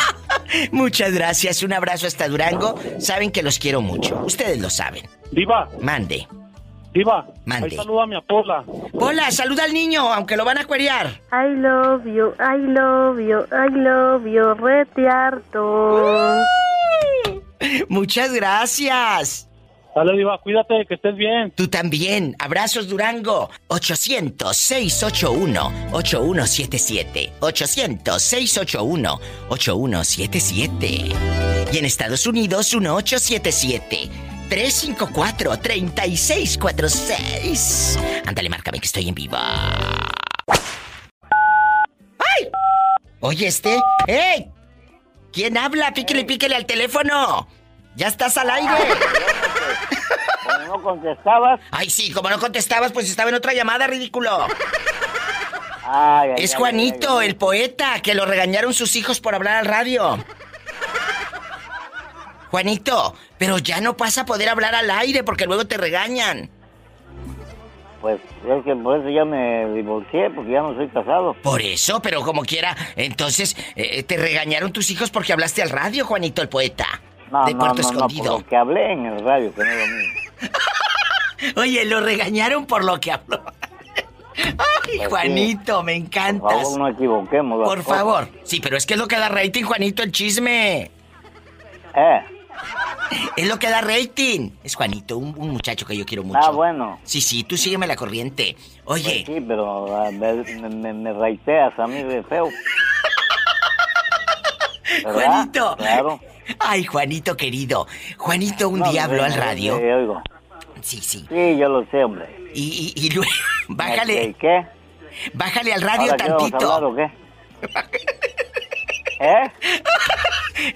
(laughs) Muchas gracias. Un abrazo hasta Durango. Saben que los quiero mucho. Ustedes lo saben. Diva, Mande. Diva. Mande. Ahí saluda a mi Apola. Hola, saluda al niño, aunque lo van a cuerear. I love you, I love you, I love you, rete harto. Muchas gracias. Dale, Diva, cuídate, que estés bien. Tú también. Abrazos, Durango. 800-681-8177. 800-681-8177. Y en Estados Unidos, 1877-354-3646. Ándale, márcame que estoy en vivo. ¡Ay! Oye, este. ¡Ey! ¿Quién habla? Píquele, píquele al teléfono. Ya estás al aire. Como no contestabas. Ay, sí, como no contestabas, pues estaba en otra llamada, ridículo. Ay, ay, Es Juanito, ay. el poeta, que lo regañaron sus hijos por hablar al radio. Juanito, pero ya no pasa a poder hablar al aire porque luego te regañan. Pues es que por eso ya me divorcié, porque ya no soy casado. Por eso, pero como quiera, entonces eh, te regañaron tus hijos porque hablaste al radio, Juanito, el poeta. No, de no, Puerto no, no, Escondido. por lo que hablé en el radio, que no lo mismo. (laughs) Oye, lo regañaron por lo que habló. (laughs) Ay, Pues Juanito, me Por encantas. favor, no equivoquemos. Por cosas. favor. Sí, pero es que es lo que da rating, Juanito, el chisme. Eh, Es lo que da rating. Es Juanito, un, un muchacho que yo quiero mucho. ah, bueno. Sí, sí, tú sígueme la corriente. Oye, Pues sí, pero me, me, raiteas a mí de feo. ¿Verdad? Juanito. Claro. Ay, Juanito querido. Juanito un No, día habló al radio. sí, oigo. Sí, sí. Sí, yo lo sé, hombre. Y, y, y luego, (laughs) bájale. ¿Y qué? Bájale al radio ¿Ahora qué vamos a tantito. hablar o qué? (laughs) ¿Eh?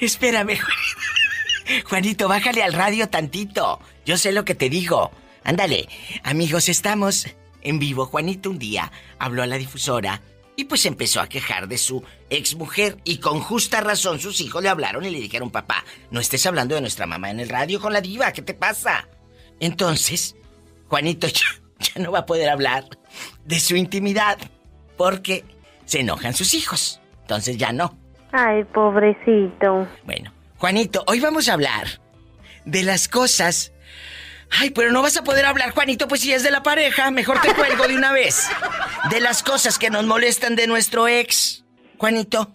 Espérame, Juanito. Juanito, bájale al radio tantito. Yo sé lo que te digo. Ándale. Amigos, estamos en vivo. Juanito un día habló a la difusora y pues empezó a quejar de su exmujer y con justa razón sus hijos le hablaron y le dijeron, papá, no estés hablando de nuestra mamá en el radio con la diva, ¿qué te pasa? Entonces, Juanito (laughs) ya, ya no va a poder hablar de su intimidad porque se enojan sus hijos. Entonces ya no. Ay, pobrecito. Bueno, Juanito, hoy vamos a hablar de las cosas. Ay, pero no vas a poder hablar, Juanito, pues si es de la pareja, mejor te cuelgo de una vez. De las cosas que nos molestan de nuestro ex. Juanito.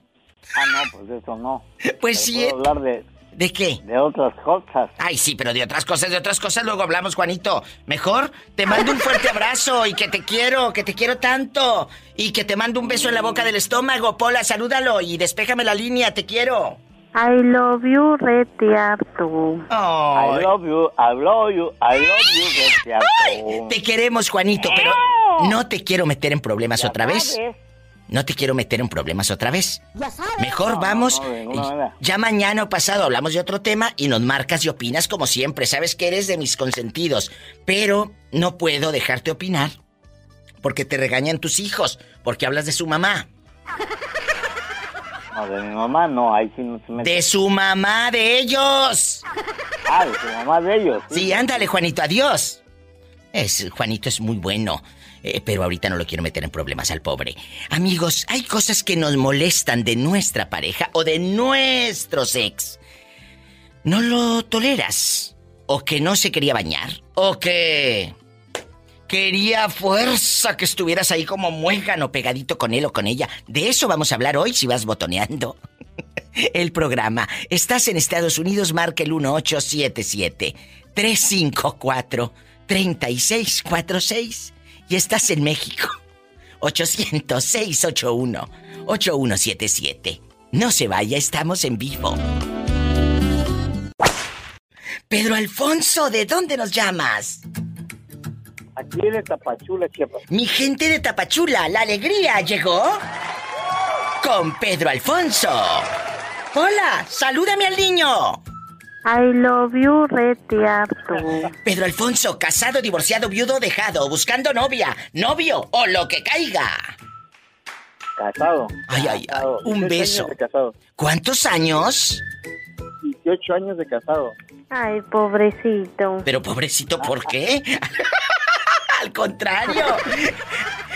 Ah, no, pues eso no. Pues Pero sí. puedo hablar de, ¿De qué? de otras cosas. Ay, sí, pero de otras cosas, de otras cosas luego hablamos, Juanito. Mejor te mando un fuerte abrazo y que te quiero, que te quiero tanto. Y que te mando un beso en la boca del estómago. Pola, salúdalo y despéjame la línea, te quiero. I love you, retiarto. I love you, I love you, I love you, Betiardo. Te queremos, Juanito, pero no te quiero meter en problemas otra vez. No te quiero meter en problemas otra vez. Mejor No, vamos. no. Ya mañana o pasado hablamos de otro tema y nos marcas y opinas como siempre. Sabes que eres de mis consentidos. Pero no puedo dejarte opinar. Porque te regañan tus hijos. Porque hablas de su mamá. No, de mi mamá no, ahí sí no se mete. De su mamá, de ellos. Ah, de su mamá de ellos. Sí, ándale, Juanito, adiós. Es, Juanito es muy bueno. eh, pero ahorita no lo quiero meter en problemas al pobre. Amigos, hay cosas que nos molestan de nuestra pareja o de nuestros ex. ¿No lo toleras? ¿O que no se quería bañar? ¿O que quería fuerza que estuvieras ahí como muégano pegadito con él o con ella? De eso vamos a hablar hoy si vas botoneando. (laughs) El programa. Estás en Estados Unidos, marca el 1877-354-3646. Y estás en México. (laughs) 800-681-8177. No se vaya, estamos en vivo. Pedro Alfonso, ¿de dónde nos llamas? Aquí de Tapachula, Chiapas. Mi gente de Tapachula, la alegría llegó con Pedro Alfonso. Hola, salúdame al niño. I love you, retiarto. Pedro Alfonso, casado, divorciado, viudo, dejado, buscando novia, novio o lo que caiga. Casado. Ay, ay, ay, un 18 beso. años de casado. ¿Cuántos años? 18 años de casado. Ay, pobrecito. Pero pobrecito, ¿por qué? (laughs) Al contrario.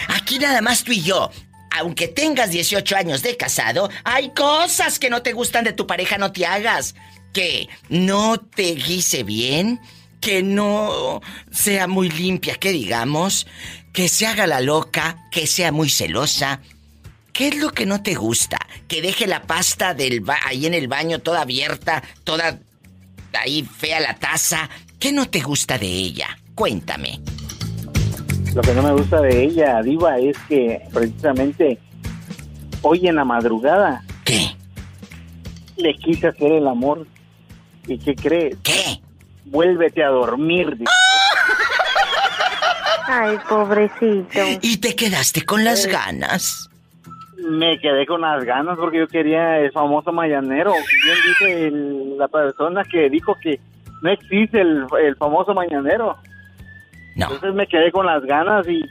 Aquí nada más tú y yo. Aunque tengas 18 años de casado, hay cosas que no te gustan de tu pareja, no te hagas. Que no te guise bien, que no sea muy limpia, que digamos, que se haga la loca, que sea muy celosa. ¿Qué es lo que no te gusta? Que deje la pasta del ahí en el baño toda abierta, toda ahí fea la taza. ¿Qué no te gusta de ella? Cuéntame. Lo que no me gusta de ella, Diva, es que precisamente hoy en la madrugada. ¿Qué? Le quise hacer el amor. ¿Y qué crees? ¿Qué? Vuélvete a dormir. Ay, pobrecito. ¿Y te quedaste con las ganas? Me quedé con las ganas porque yo quería el famoso mañanero. Bien dice el- la persona que dijo que no existe el, el famoso mañanero. No. Entonces me quedé con las ganas y,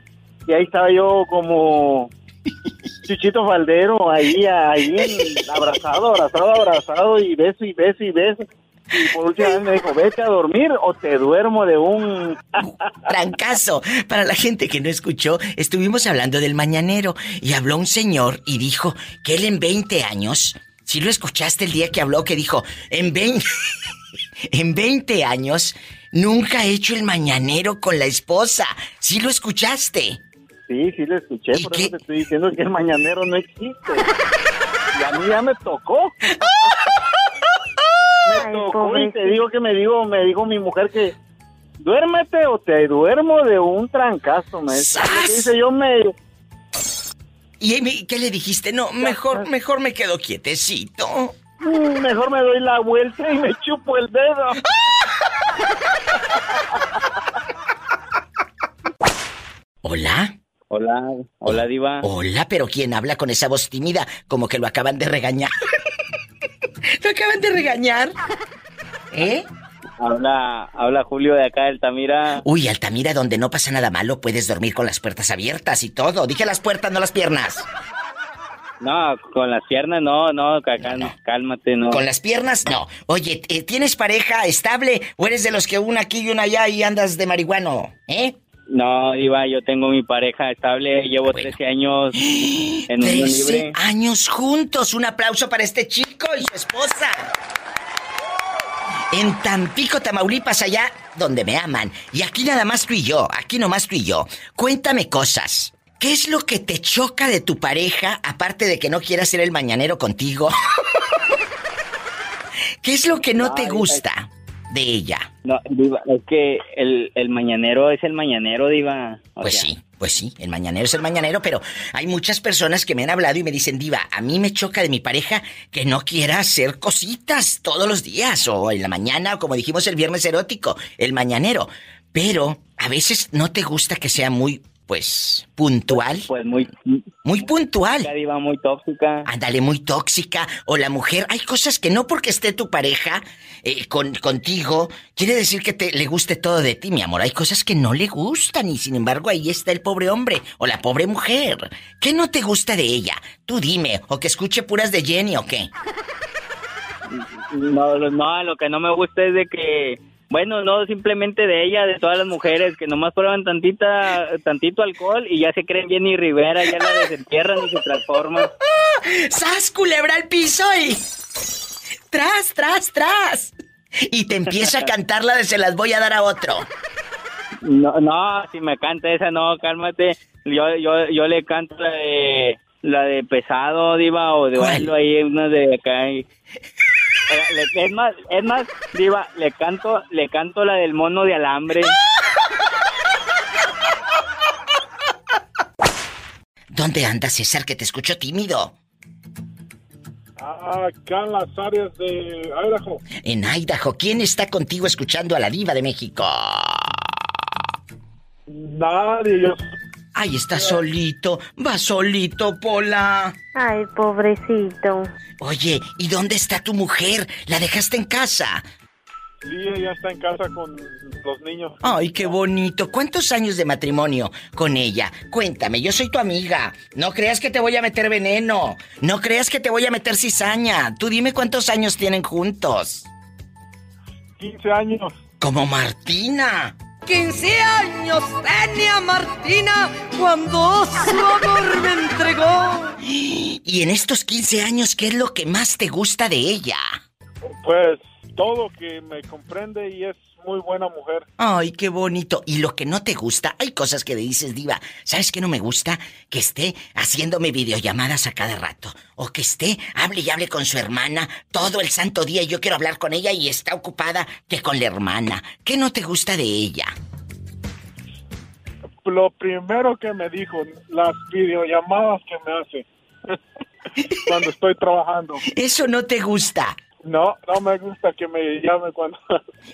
y ahí estaba yo como (laughs) Chuchito Faldero, ahí, ahí abrazado, abrazado, abrazado y beso y beso y beso. Y por última vez me dijo, vete a dormir o te duermo de un... (laughs) Trancazo. Para la gente que no escuchó, estuvimos hablando del mañanero y habló un señor y dijo que él en 20 años, si lo escuchaste el día que habló, que dijo, en 20, (laughs) en 20 años nunca ha hecho el mañanero con la esposa. ¿Sí lo escuchaste? Sí, sí lo escuché, por eso te estoy diciendo que el mañanero no existe. (laughs) Y a mí ya me tocó. (laughs) me tocó y te digo que me digo, me dijo mi mujer que duérmete o te duermo de un trancazo, me dice. Dice, yo me ¿Y Amy, qué le dijiste? No, mejor, mejor me quedo quietecito. mm, mejor me doy la vuelta y me chupo el dedo. ¿Hola? Hola, hola Diva. Hola, pero ¿quién habla con esa voz tímida? Como que lo acaban de regañar. (laughs) ¿Lo acaban de regañar? ¿Eh? Habla, habla Julio de acá, Altamira. Uy, Altamira, donde no pasa nada malo, puedes dormir con las puertas abiertas y todo. Dije las puertas, no las piernas. No, con las piernas no, no, acá, cálmate, no. Con las piernas, no. Oye, eh, ¿tienes pareja estable o eres de los que una aquí y una allá y andas de marihuano? ¿Eh? No, Diva, yo tengo mi pareja estable, llevo 13 años (gasps) en 13 libre. años juntos. Un aplauso para este chico y su esposa. En Tampico, Tamaulipas, allá donde me aman. Y aquí nada más tú y yo, aquí nomás tú y yo. Cuéntame cosas. ¿Qué es lo que te choca de tu pareja, aparte de que no quiera ser el mañanero contigo? (laughs) ¿Qué es lo que no te gusta de ella? No, Diva, es que el, el mañanero es el mañanero, Diva. O Pues sea, sí, pues sí, el mañanero es el mañanero, pero hay muchas personas que me han hablado y me dicen, Diva, a mí me choca de mi pareja que no quiera hacer cositas todos los días, o en la mañana, o como dijimos el viernes erótico, el mañanero. Pero a veces no te gusta que sea muy, pues, puntual. Pues muy... Muy puntual. La diva muy tóxica. Ándale, muy tóxica. O la mujer, hay cosas que no porque esté tu pareja eh, con, contigo, quiere decir que te, le guste todo de ti, mi amor. Hay cosas que no le gustan y sin embargo ahí está el pobre hombre o la pobre mujer. ¿Qué no te gusta de ella? Tú dime, o que escuche puras de Jenny o qué. No, no, lo que no me gusta es de que, bueno, no simplemente de ella, de todas las mujeres que nomás prueban tantita, tantito alcohol y ya se creen bien y Rivera, ya la desentierran y se transforman. (laughs) ¡Sas, culebra al piso y... ¡Tras, tras, tras! Y te empieza a cantar la de se las voy a dar a otro. No, no, si me canta esa, no, cálmate. Yo, yo, yo le canto la de, la de pesado, diva, o de bailo ahí, una de acá. y- Es más, es más, diva, le canto, le canto la del mono de alambre. ¿Dónde andas, César, que te escucho tímido? Acá en las áreas de Idaho. En Idaho, ¿quién está contigo escuchando a la diva de México? Nadie, yo. Ay, está solito, va solito, Pola. Ay, pobrecito. Oye, ¿y dónde está tu mujer? ¿La dejaste en casa? Sí, ella está en casa con los niños. Ay, qué bonito. ¿Cuántos años de matrimonio con ella? Cuéntame, yo soy tu amiga. No creas que te voy a meter veneno. No creas que te voy a meter cizaña. Tú dime cuántos años tienen juntos. 15 años. Como Martina. 15 años tenía Martina cuando su amor me entregó. Y en estos 15 años, ¿qué es lo que más te gusta de ella? Pues todo que me comprende y es muy buena mujer. Ay, qué bonito. Y lo que no te gusta, hay cosas que le dices, diva. ¿Sabes qué no me gusta? Que esté haciéndome videollamadas a cada rato. O que esté, hable y hable con su hermana todo el santo día y yo quiero hablar con ella y está ocupada que con la hermana. ¿Qué no te gusta de ella? Lo primero que me dijo, las videollamadas que me hace (laughs) cuando estoy trabajando. Eso no te gusta. No, no me gusta que me llame cuando...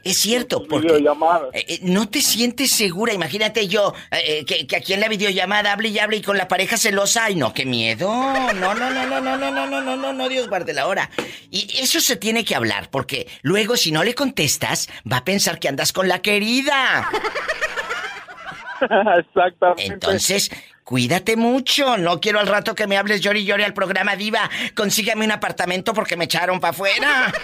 Es cierto, porque eh, eh, no te sientes segura. Imagínate yo, eh, eh, que, que aquí en la videollamada hable y hable y con la pareja celosa. Ay, no, qué miedo. No, no, no, no, no, no, no, no, no, no, no, Dios guarde la hora. Y eso se tiene que hablar, porque luego si no le contestas, va a pensar que andas con la querida. Exactamente. Entonces, cuídate mucho. No quiero al rato que me hables llori llori al programa Diva. Consígame un apartamento porque me echaron para afuera. (laughs)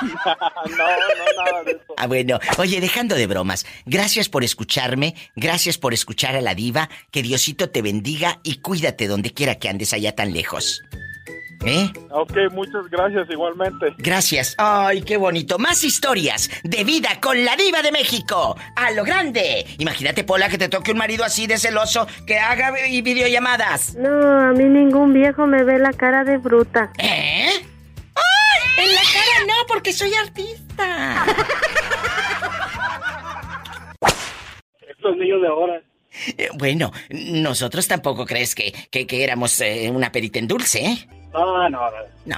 no, no, nada de eso. Ah, bueno. Oye, dejando de bromas, gracias por escucharme, gracias por escuchar a la diva, que Diosito te bendiga y cuídate donde quiera que andes allá tan lejos. ¿Eh? Ok, muchas gracias igualmente. Gracias. Ay, qué bonito. Más historias de vida con la diva de México. A lo grande. Imagínate, Pola, que te toque un marido así de celoso que haga vi- videollamadas. No, a mí ningún viejo me ve la cara de bruta. ¿Eh? ¡Ay! En la cara no, porque soy artista. Estos niños de ahora. Eh, Bueno, nosotros tampoco crees que, que, que éramos eh, una perita en dulce, ¿eh? No, no, no. No,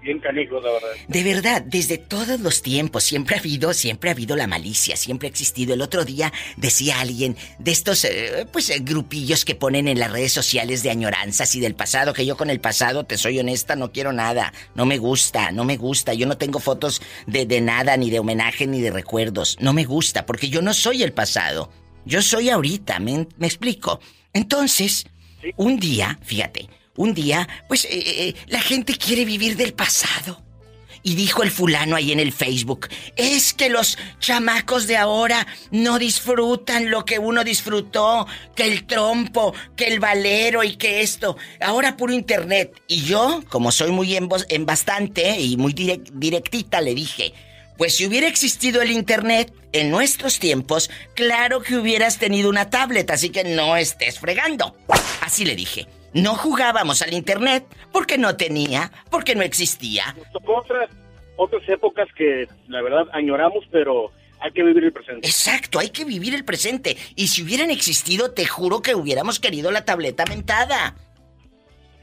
bien canijos, la verdad. De verdad, desde todos los tiempos siempre ha habido, siempre ha habido la malicia, siempre ha existido. El otro día decía alguien de estos, eh, pues, eh, grupillos que ponen en las redes sociales de añoranzas y del pasado, que yo con el pasado, te soy honesta, no quiero nada, no me gusta, no me gusta. Yo no tengo fotos de, de nada, ni de homenaje, ni de recuerdos. No me gusta, porque yo no soy el pasado. Yo soy ahorita, ¿me, me explico? Entonces, un día, fíjate, un día, pues eh, eh, la gente quiere vivir del pasado. Y dijo el fulano ahí en el Facebook, es que los chamacos de ahora no disfrutan lo que uno disfrutó, que el trompo, que el valero y que esto. Ahora puro internet. Y yo, como soy muy en, bastante y muy direct, directita, le dije, pues si hubiera existido el internet en nuestros tiempos, claro que hubieras tenido una tablet, así que no estés fregando. Así le dije. No jugábamos al internet porque no tenía, porque no existía. Tocó otras, otras épocas que la verdad añoramos, pero hay que vivir el presente. Exacto, hay que vivir el presente. Y si hubieran existido, te juro que hubiéramos querido la tableta mentada.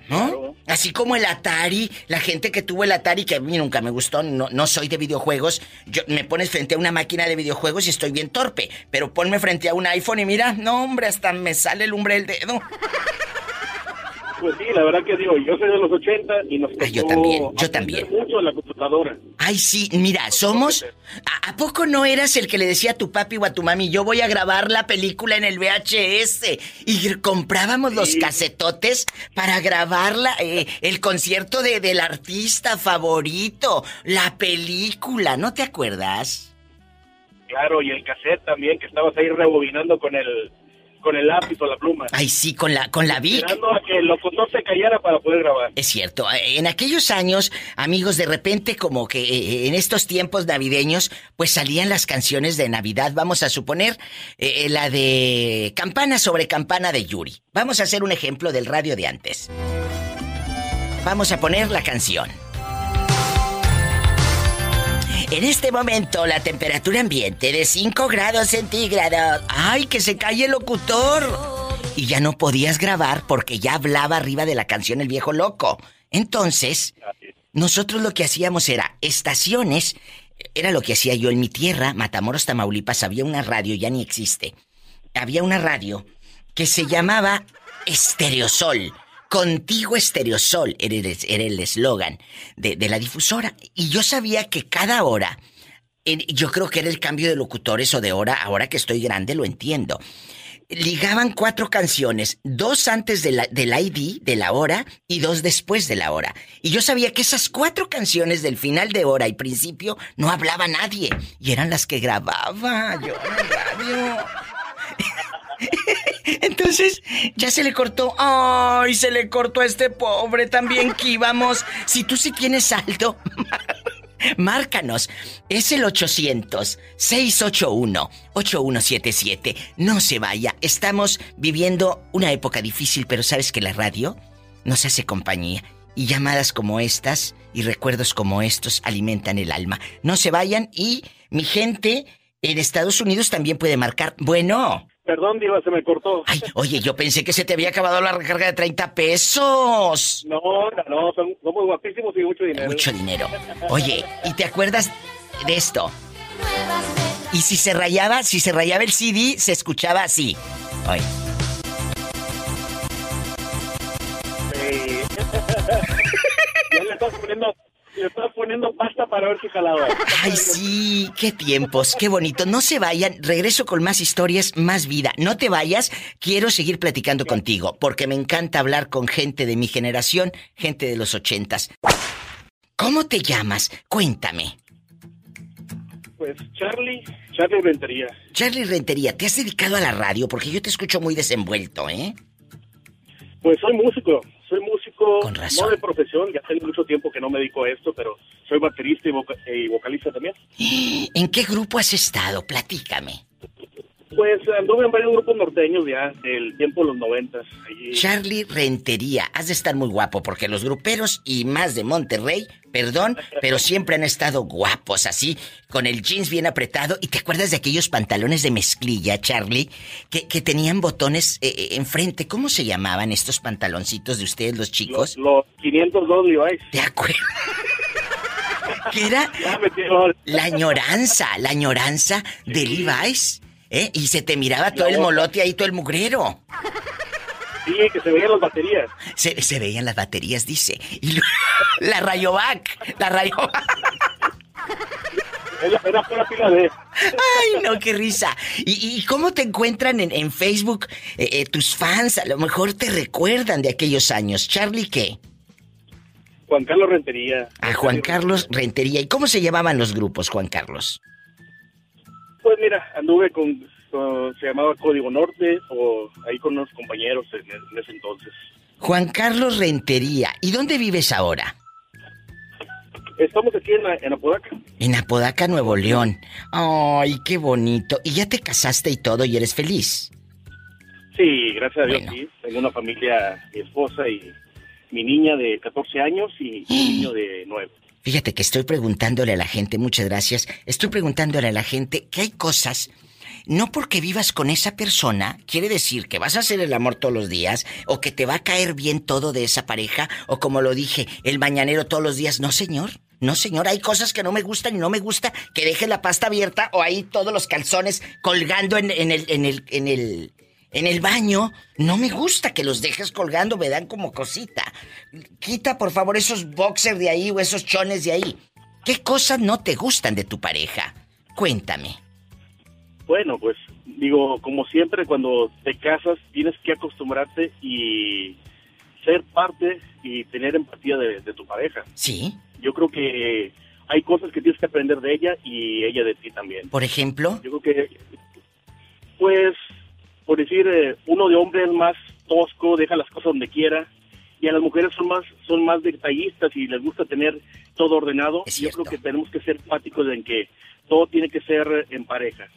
¿No? Así como el Atari, la gente que tuvo el Atari, que a mí nunca me gustó, no, no soy de videojuegos. Yo, me pones frente a una máquina de videojuegos y estoy bien torpe. Pero ponme frente a un iPhone y mira, no hombre, hasta me sale el lumbre del dedo. Pues sí, la verdad que digo, yo soy de los 80 y nos Ay, yo también, yo también. mucho la computadora. Ay, sí, mira, somos... ¿A, ¿A, poco no eras el que le decía a tu papi o a tu mami, yo voy a grabar la película en el VHS? Y comprábamos sí. los casetotes para grabarla, eh, el concierto de, del artista favorito, la película, ¿no te acuerdas? Claro, y el cassette también, que estabas ahí rebobinando con el con el lápiz o la pluma. Ay, sí, con la, con la Vic. Esperando a que el locutor se callara para poder grabar. Es cierto. En aquellos años, amigos, de repente, como que eh, en estos tiempos navideños, pues salían las canciones de Navidad. Vamos a suponer eh, la de Campana sobre Campana de Yuri. Vamos a hacer un ejemplo del radio de antes. Vamos a poner la canción. En este momento la temperatura ambiente de 5 grados centígrados. ¡Ay, que se calle el locutor! Y ya no podías grabar porque ya hablaba arriba de la canción El viejo loco. Entonces, nosotros lo que hacíamos era estaciones. Era lo que hacía yo en mi tierra, Matamoros, Tamaulipas. Había una radio, ya ni existe. Había una radio que se llamaba Estereosol. Contigo Estereosol era el eslogan de, la difusora. Y yo sabía que cada hora, yo creo que era el cambio de locutores o de hora, ahora que estoy grande lo entiendo. Ligaban cuatro canciones, dos antes de la, del ID, de la hora, y dos después de la hora. Y yo sabía que esas cuatro canciones del final de hora y principio no hablaba nadie. Y eran las que grababa yo en. (laughs) Entonces, ya se le cortó. ¡Ay! Se le cortó a este pobre también que íbamos. Si tú sí tienes saldo, (laughs) márcanos. Es el 800-681-8177. No se vaya. Estamos viviendo una época difícil, pero sabes que la radio nos hace compañía. Y llamadas como estas y recuerdos como estos alimentan el alma. No se vayan y mi gente en Estados Unidos también puede marcar. Bueno. Perdón, Diva, se me cortó. Ay, oye, yo pensé que se te había acabado la recarga de 30 pesos. No, no, no, son, somos guapísimos y mucho dinero. Mucho dinero. Oye, ¿y te acuerdas de esto? Y si se rayaba, si se rayaba el CD, se escuchaba así. Oye. Sí. (laughs) ya le estás poniendo le estás poniendo pasta para ver si jalaba. Ay, sí, qué tiempos, qué bonito. No se vayan, regreso con más historias, más vida. No te vayas, quiero seguir platicando contigo, porque me encanta hablar con gente de mi generación, gente de los ochentas. ¿Cómo te llamas? Cuéntame. Pues Charlie, Charlie Rentería. Charlie Rentería, ¿te has dedicado a la radio? Porque yo te escucho muy desenvuelto, ¿eh? Pues soy músico, soy músico, Con razón. no de profesión, ya hace mucho tiempo que no me dedico a esto, pero soy baterista y, voca y vocalista también. (gasps) ¿En qué grupo has estado? Platícame. Pues anduve en varios grupos norteños ya del tiempo de los noventas. Allí... Charlie Rentería, has de estar muy guapo porque los gruperos y más de Monterrey, perdón, (laughs) pero siempre han estado guapos así, con el jeans bien apretado. ¿Y te acuerdas de aquellos pantalones de mezclilla, Charlie, que, que tenían botones eh, enfrente? ¿Cómo se llamaban estos pantaloncitos de ustedes, los chicos? Los, los 502 Levi's. ¿Te acuerdas? (laughs) que era la añoranza, la añoranza de Levi's. ¿Eh? Y se te miraba todo el molote ahí, todo el mugrero. Sí, que se veían las baterías. Se, se veían las baterías, dice. Y (laughs) la Rayovac, la Rayovac. Era, era pura pila de... Ay, no, qué risa. ¿Y, y cómo te encuentran en, en Facebook eh, eh, tus fans? A lo mejor te recuerdan de aquellos años. ¿Charlie qué? Juan Carlos Rentería. A Juan Carlos Rentería. ¿Y cómo se llamaban los grupos, Juan Carlos? Pues mira, anduve con, con- se llamaba Código Norte o ahí con unos compañeros en, en ese entonces. Juan Carlos Rentería. ¿Y dónde vives ahora? Estamos aquí en, la- en Apodaca. En Apodaca, Nuevo León. Ay, qué bonito. ¿Y ya te casaste y todo y eres feliz? Sí, gracias a Dios Bueno. sí. Tengo una familia, mi esposa y mi niña de 14 años y mi (gasps) niño de 9. Fíjate que estoy preguntándole a la gente, muchas gracias, estoy preguntándole a la gente que hay cosas, no porque vivas con esa persona, quiere decir que vas a hacer el amor todos los días, o que te va a caer bien todo de esa pareja, o como lo dije, el mañanero todos los días. No, señor, no, señor, hay cosas que no me gustan y no me gusta que deje la pasta abierta o ahí todos los calzones colgando en, en el, en el, en el, en el baño. No me gusta que los dejes colgando, me dan como cosita. Quita, por favor, esos boxers de ahí o esos chones de ahí. ¿Qué cosas no te gustan de tu pareja? Cuéntame. Bueno, pues digo, como siempre, cuando te casas tienes que acostumbrarte y ser parte y tener empatía de, de tu pareja. ¿Sí? Yo creo que hay cosas que tienes que aprender de ella y ella de ti también. Por ejemplo, Yo creo que, pues, por decir, eh, uno de hombre es más tosco, deja las cosas donde quiera, y a las mujeres son más son más detallistas y les gusta tener todo ordenado. Yo creo que tenemos que ser empáticos en que todo tiene que ser en pareja.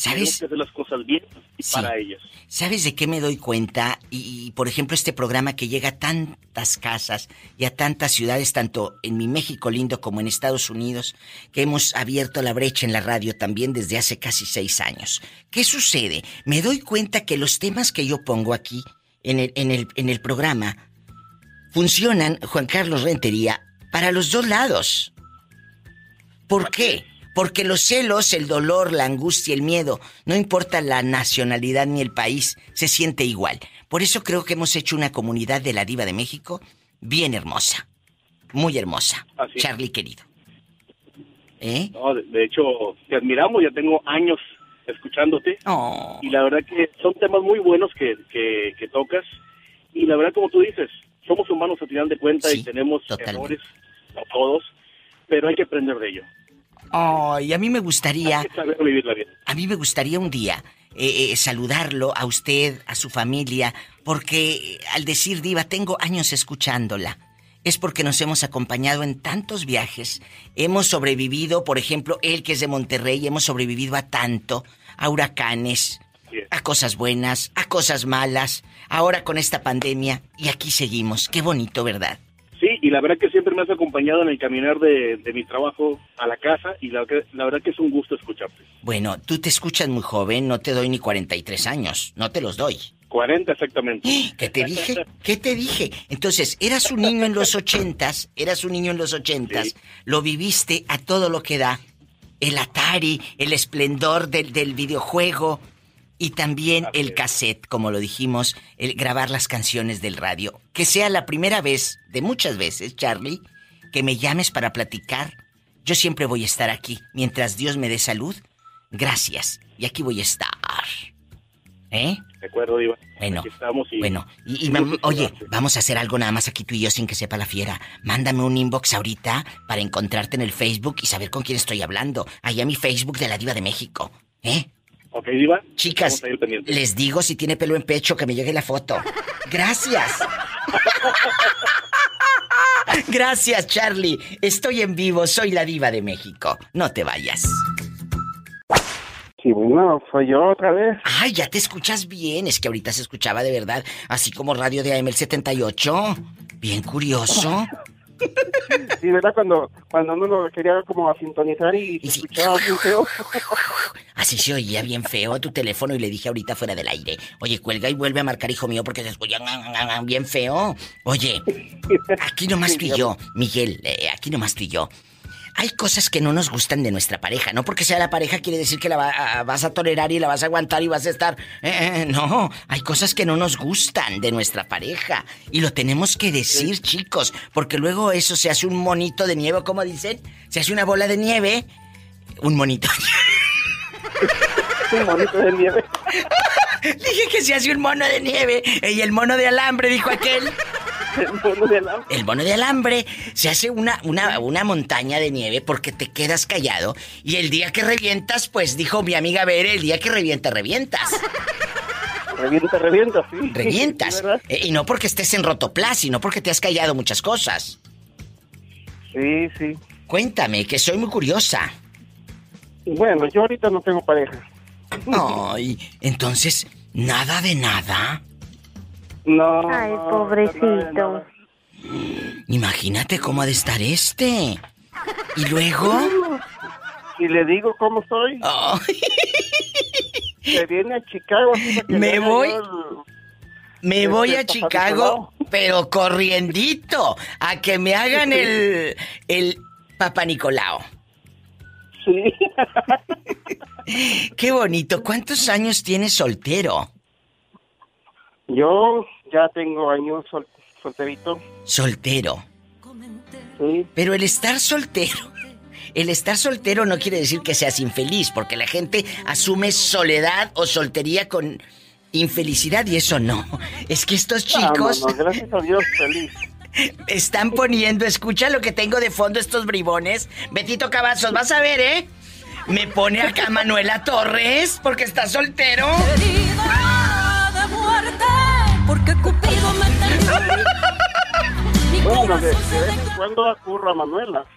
¿Sabes? que hacer las cosas bien y Sí. para ellas. ¿Sabes de qué me doy cuenta? Y, y, por ejemplo, este programa que llega a tantas casas y a tantas ciudades, tanto en mi México lindo como en Estados Unidos, que hemos abierto la brecha en la radio también desde hace casi seis años. ¿Qué sucede? Me doy cuenta que los temas que yo pongo aquí en el, en el, en el programa funcionan, Juan Carlos Rentería, para los dos lados. ¿Por qué? Porque los celos, el dolor, la angustia, el miedo, no importa la nacionalidad ni el país, se siente igual. Por eso creo que hemos hecho una comunidad de la diva de México bien hermosa. Muy hermosa. Así. Charlie querido. ¿Eh? No, de, de hecho, te admiramos, ya tengo años escuchándote. Oh. Y la verdad que son temas muy buenos que, que, que tocas. Y la verdad, como tú dices, somos humanos al final de cuentas Sí, y tenemos totalmente. errores, a todos, pero hay que aprender de ello. Ay, a mí me gustaría, Hay que saber a mí me gustaría un día eh, eh, saludarlo a usted, a su familia, porque eh, al decir diva tengo años escuchándola. Es porque nos hemos acompañado en tantos viajes. Hemos sobrevivido, por ejemplo, él que es de Monterrey, hemos sobrevivido a tanto, a huracanes, a cosas buenas, a cosas malas, ahora con esta pandemia, y aquí seguimos. Qué bonito, ¿verdad? Sí, y la verdad que siempre me has acompañado en el caminar de, de mi trabajo a la casa y la, la verdad que es un gusto escucharte. Bueno, tú te escuchas muy joven, no te doy ni 43 años, no te los doy. 40 exactamente. (gasps) ¿Qué te dije? ¿Qué te dije? Entonces, eras un niño en los ochentas, eras un niño en los ochentas, Sí. lo viviste a todo lo que da. El Atari, el esplendor del, del videojuego y también Así el cassette, como lo dijimos, el grabar las canciones del radio. Que sea la primera vez, de muchas veces, Charlie, que me llames para platicar. Yo siempre voy a estar aquí. Mientras Dios me dé salud, gracias. Y aquí voy a estar. ¿Eh? De acuerdo, Diva. Bueno, Aquí estamos y... Bueno, y, mam- oye, vamos a hacer algo nada más aquí tú y yo sin que sepa la fiera. Mándame un inbox ahorita para encontrarte en el Facebook y saber con quién estoy hablando. Allá mi Facebook de la Diva de México. ¿Eh? Ok, Diva. Chicas, les digo si tiene pelo en pecho que me llegue la foto. Gracias. (laughs) Gracias, Charlie. Estoy en vivo, soy la Diva de México. No te vayas. Sí, bueno, soy yo otra vez. Ay, ya te escuchas bien. Es que ahorita se escuchaba de verdad, así como radio de AML 78. Bien curioso. Sí, ¿verdad? Cuando, cuando uno lo quería como sintonizar y, Y se sí. escuchaba bien feo. (laughs) Así se oía bien feo a tu teléfono y le dije ahorita fuera del aire. Oye, cuelga y vuelve a marcar, hijo mío, porque se escucha bien feo. Oye, aquí nomás tú y yo, Miguel, eh, aquí nomás tú y yo. hay cosas que no nos gustan de nuestra pareja. No porque sea la pareja quiere decir que la va- a- vas a tolerar y la vas a aguantar y vas a estar... eh, eh, no, hay cosas que no nos gustan de nuestra pareja. Y lo tenemos que decir, chicos. Porque luego eso se hace un monito de nieve, como dicen. Se hace una bola de nieve. Un monito. Un monito de nieve. (laughs) Dije que se hace un mono de nieve. Y el mono de alambre, dijo aquel. (laughs) El mono de alambre. El mono de alambre se hace una, una, una montaña de nieve porque te quedas callado. Y el día que revientas, pues dijo mi amiga Bere, el día que revienta, revientas. Revienta, revienta, sí. Revientas. Eh, y no porque estés en rotoplas, sino porque te has callado muchas cosas. Sí, sí. Cuéntame, que soy muy curiosa. Bueno, yo ahorita no tengo pareja. Ay, entonces, nada de nada. No. Ay, no, pobrecito. Imagínate cómo ha de estar este. Y luego. Y le digo cómo soy. Se viene a Chicago. que Me voy- el- Me Este, voy a Chicago, pero corriendito, a que me hagan el. el Papa Nicolau. Sí. (laughs) Qué bonito. ¿Cuántos años tienes soltero? Yo ya tengo años sol- solterito. Soltero. Sí. Pero el estar soltero. El estar soltero no quiere decir que seas infeliz, porque la gente asume soledad o soltería con infelicidad y eso no. Es que estos chicos No, no, no, gracias a Dios, feliz. Están poniendo, escucha lo que tengo de fondo estos bribones. Betito Cavazos, vas a ver, ¿eh? Me pone acá Manuela Torres porque está soltero. de muerte, porque Cupido me (laughs) Bueno, de, de vez en cuando ocurre a Manuela. (laughs)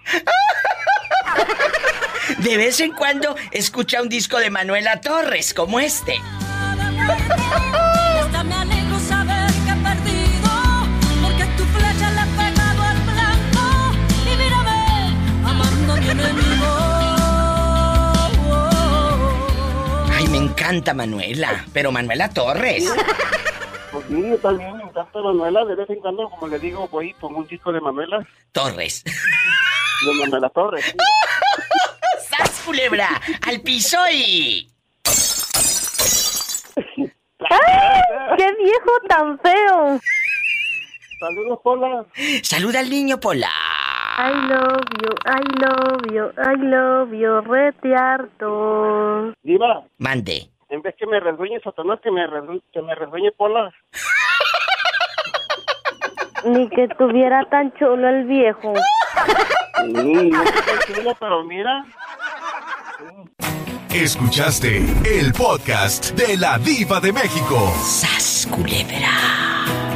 De vez en cuando escucha un disco de Manuela Torres, como este. Encanta Manuela, pero Manuela Torres. Pues sí, yo también me encanta Manuela. De vez en cuando, como le digo, voy y pongo un disco de Manuela. Torres. De Manuela Torres. sí. (laughs) ¡Sas, culebra! ¡Al piso y... (laughs) ¡Ay! ¡Qué viejo tan feo! Saludos, Pola. Saluda al niño Pola. I love you, I love you, I love you, rete harto. Diva, Mande. en vez que me resgueñe Satanás, que me, resgu- que me resgueñe Pola. Ni que tuviera tan chulo el viejo. Mm, no tan chulo, pero mira. Escuchaste el podcast de la Diva de México. ¡Sas, culebra!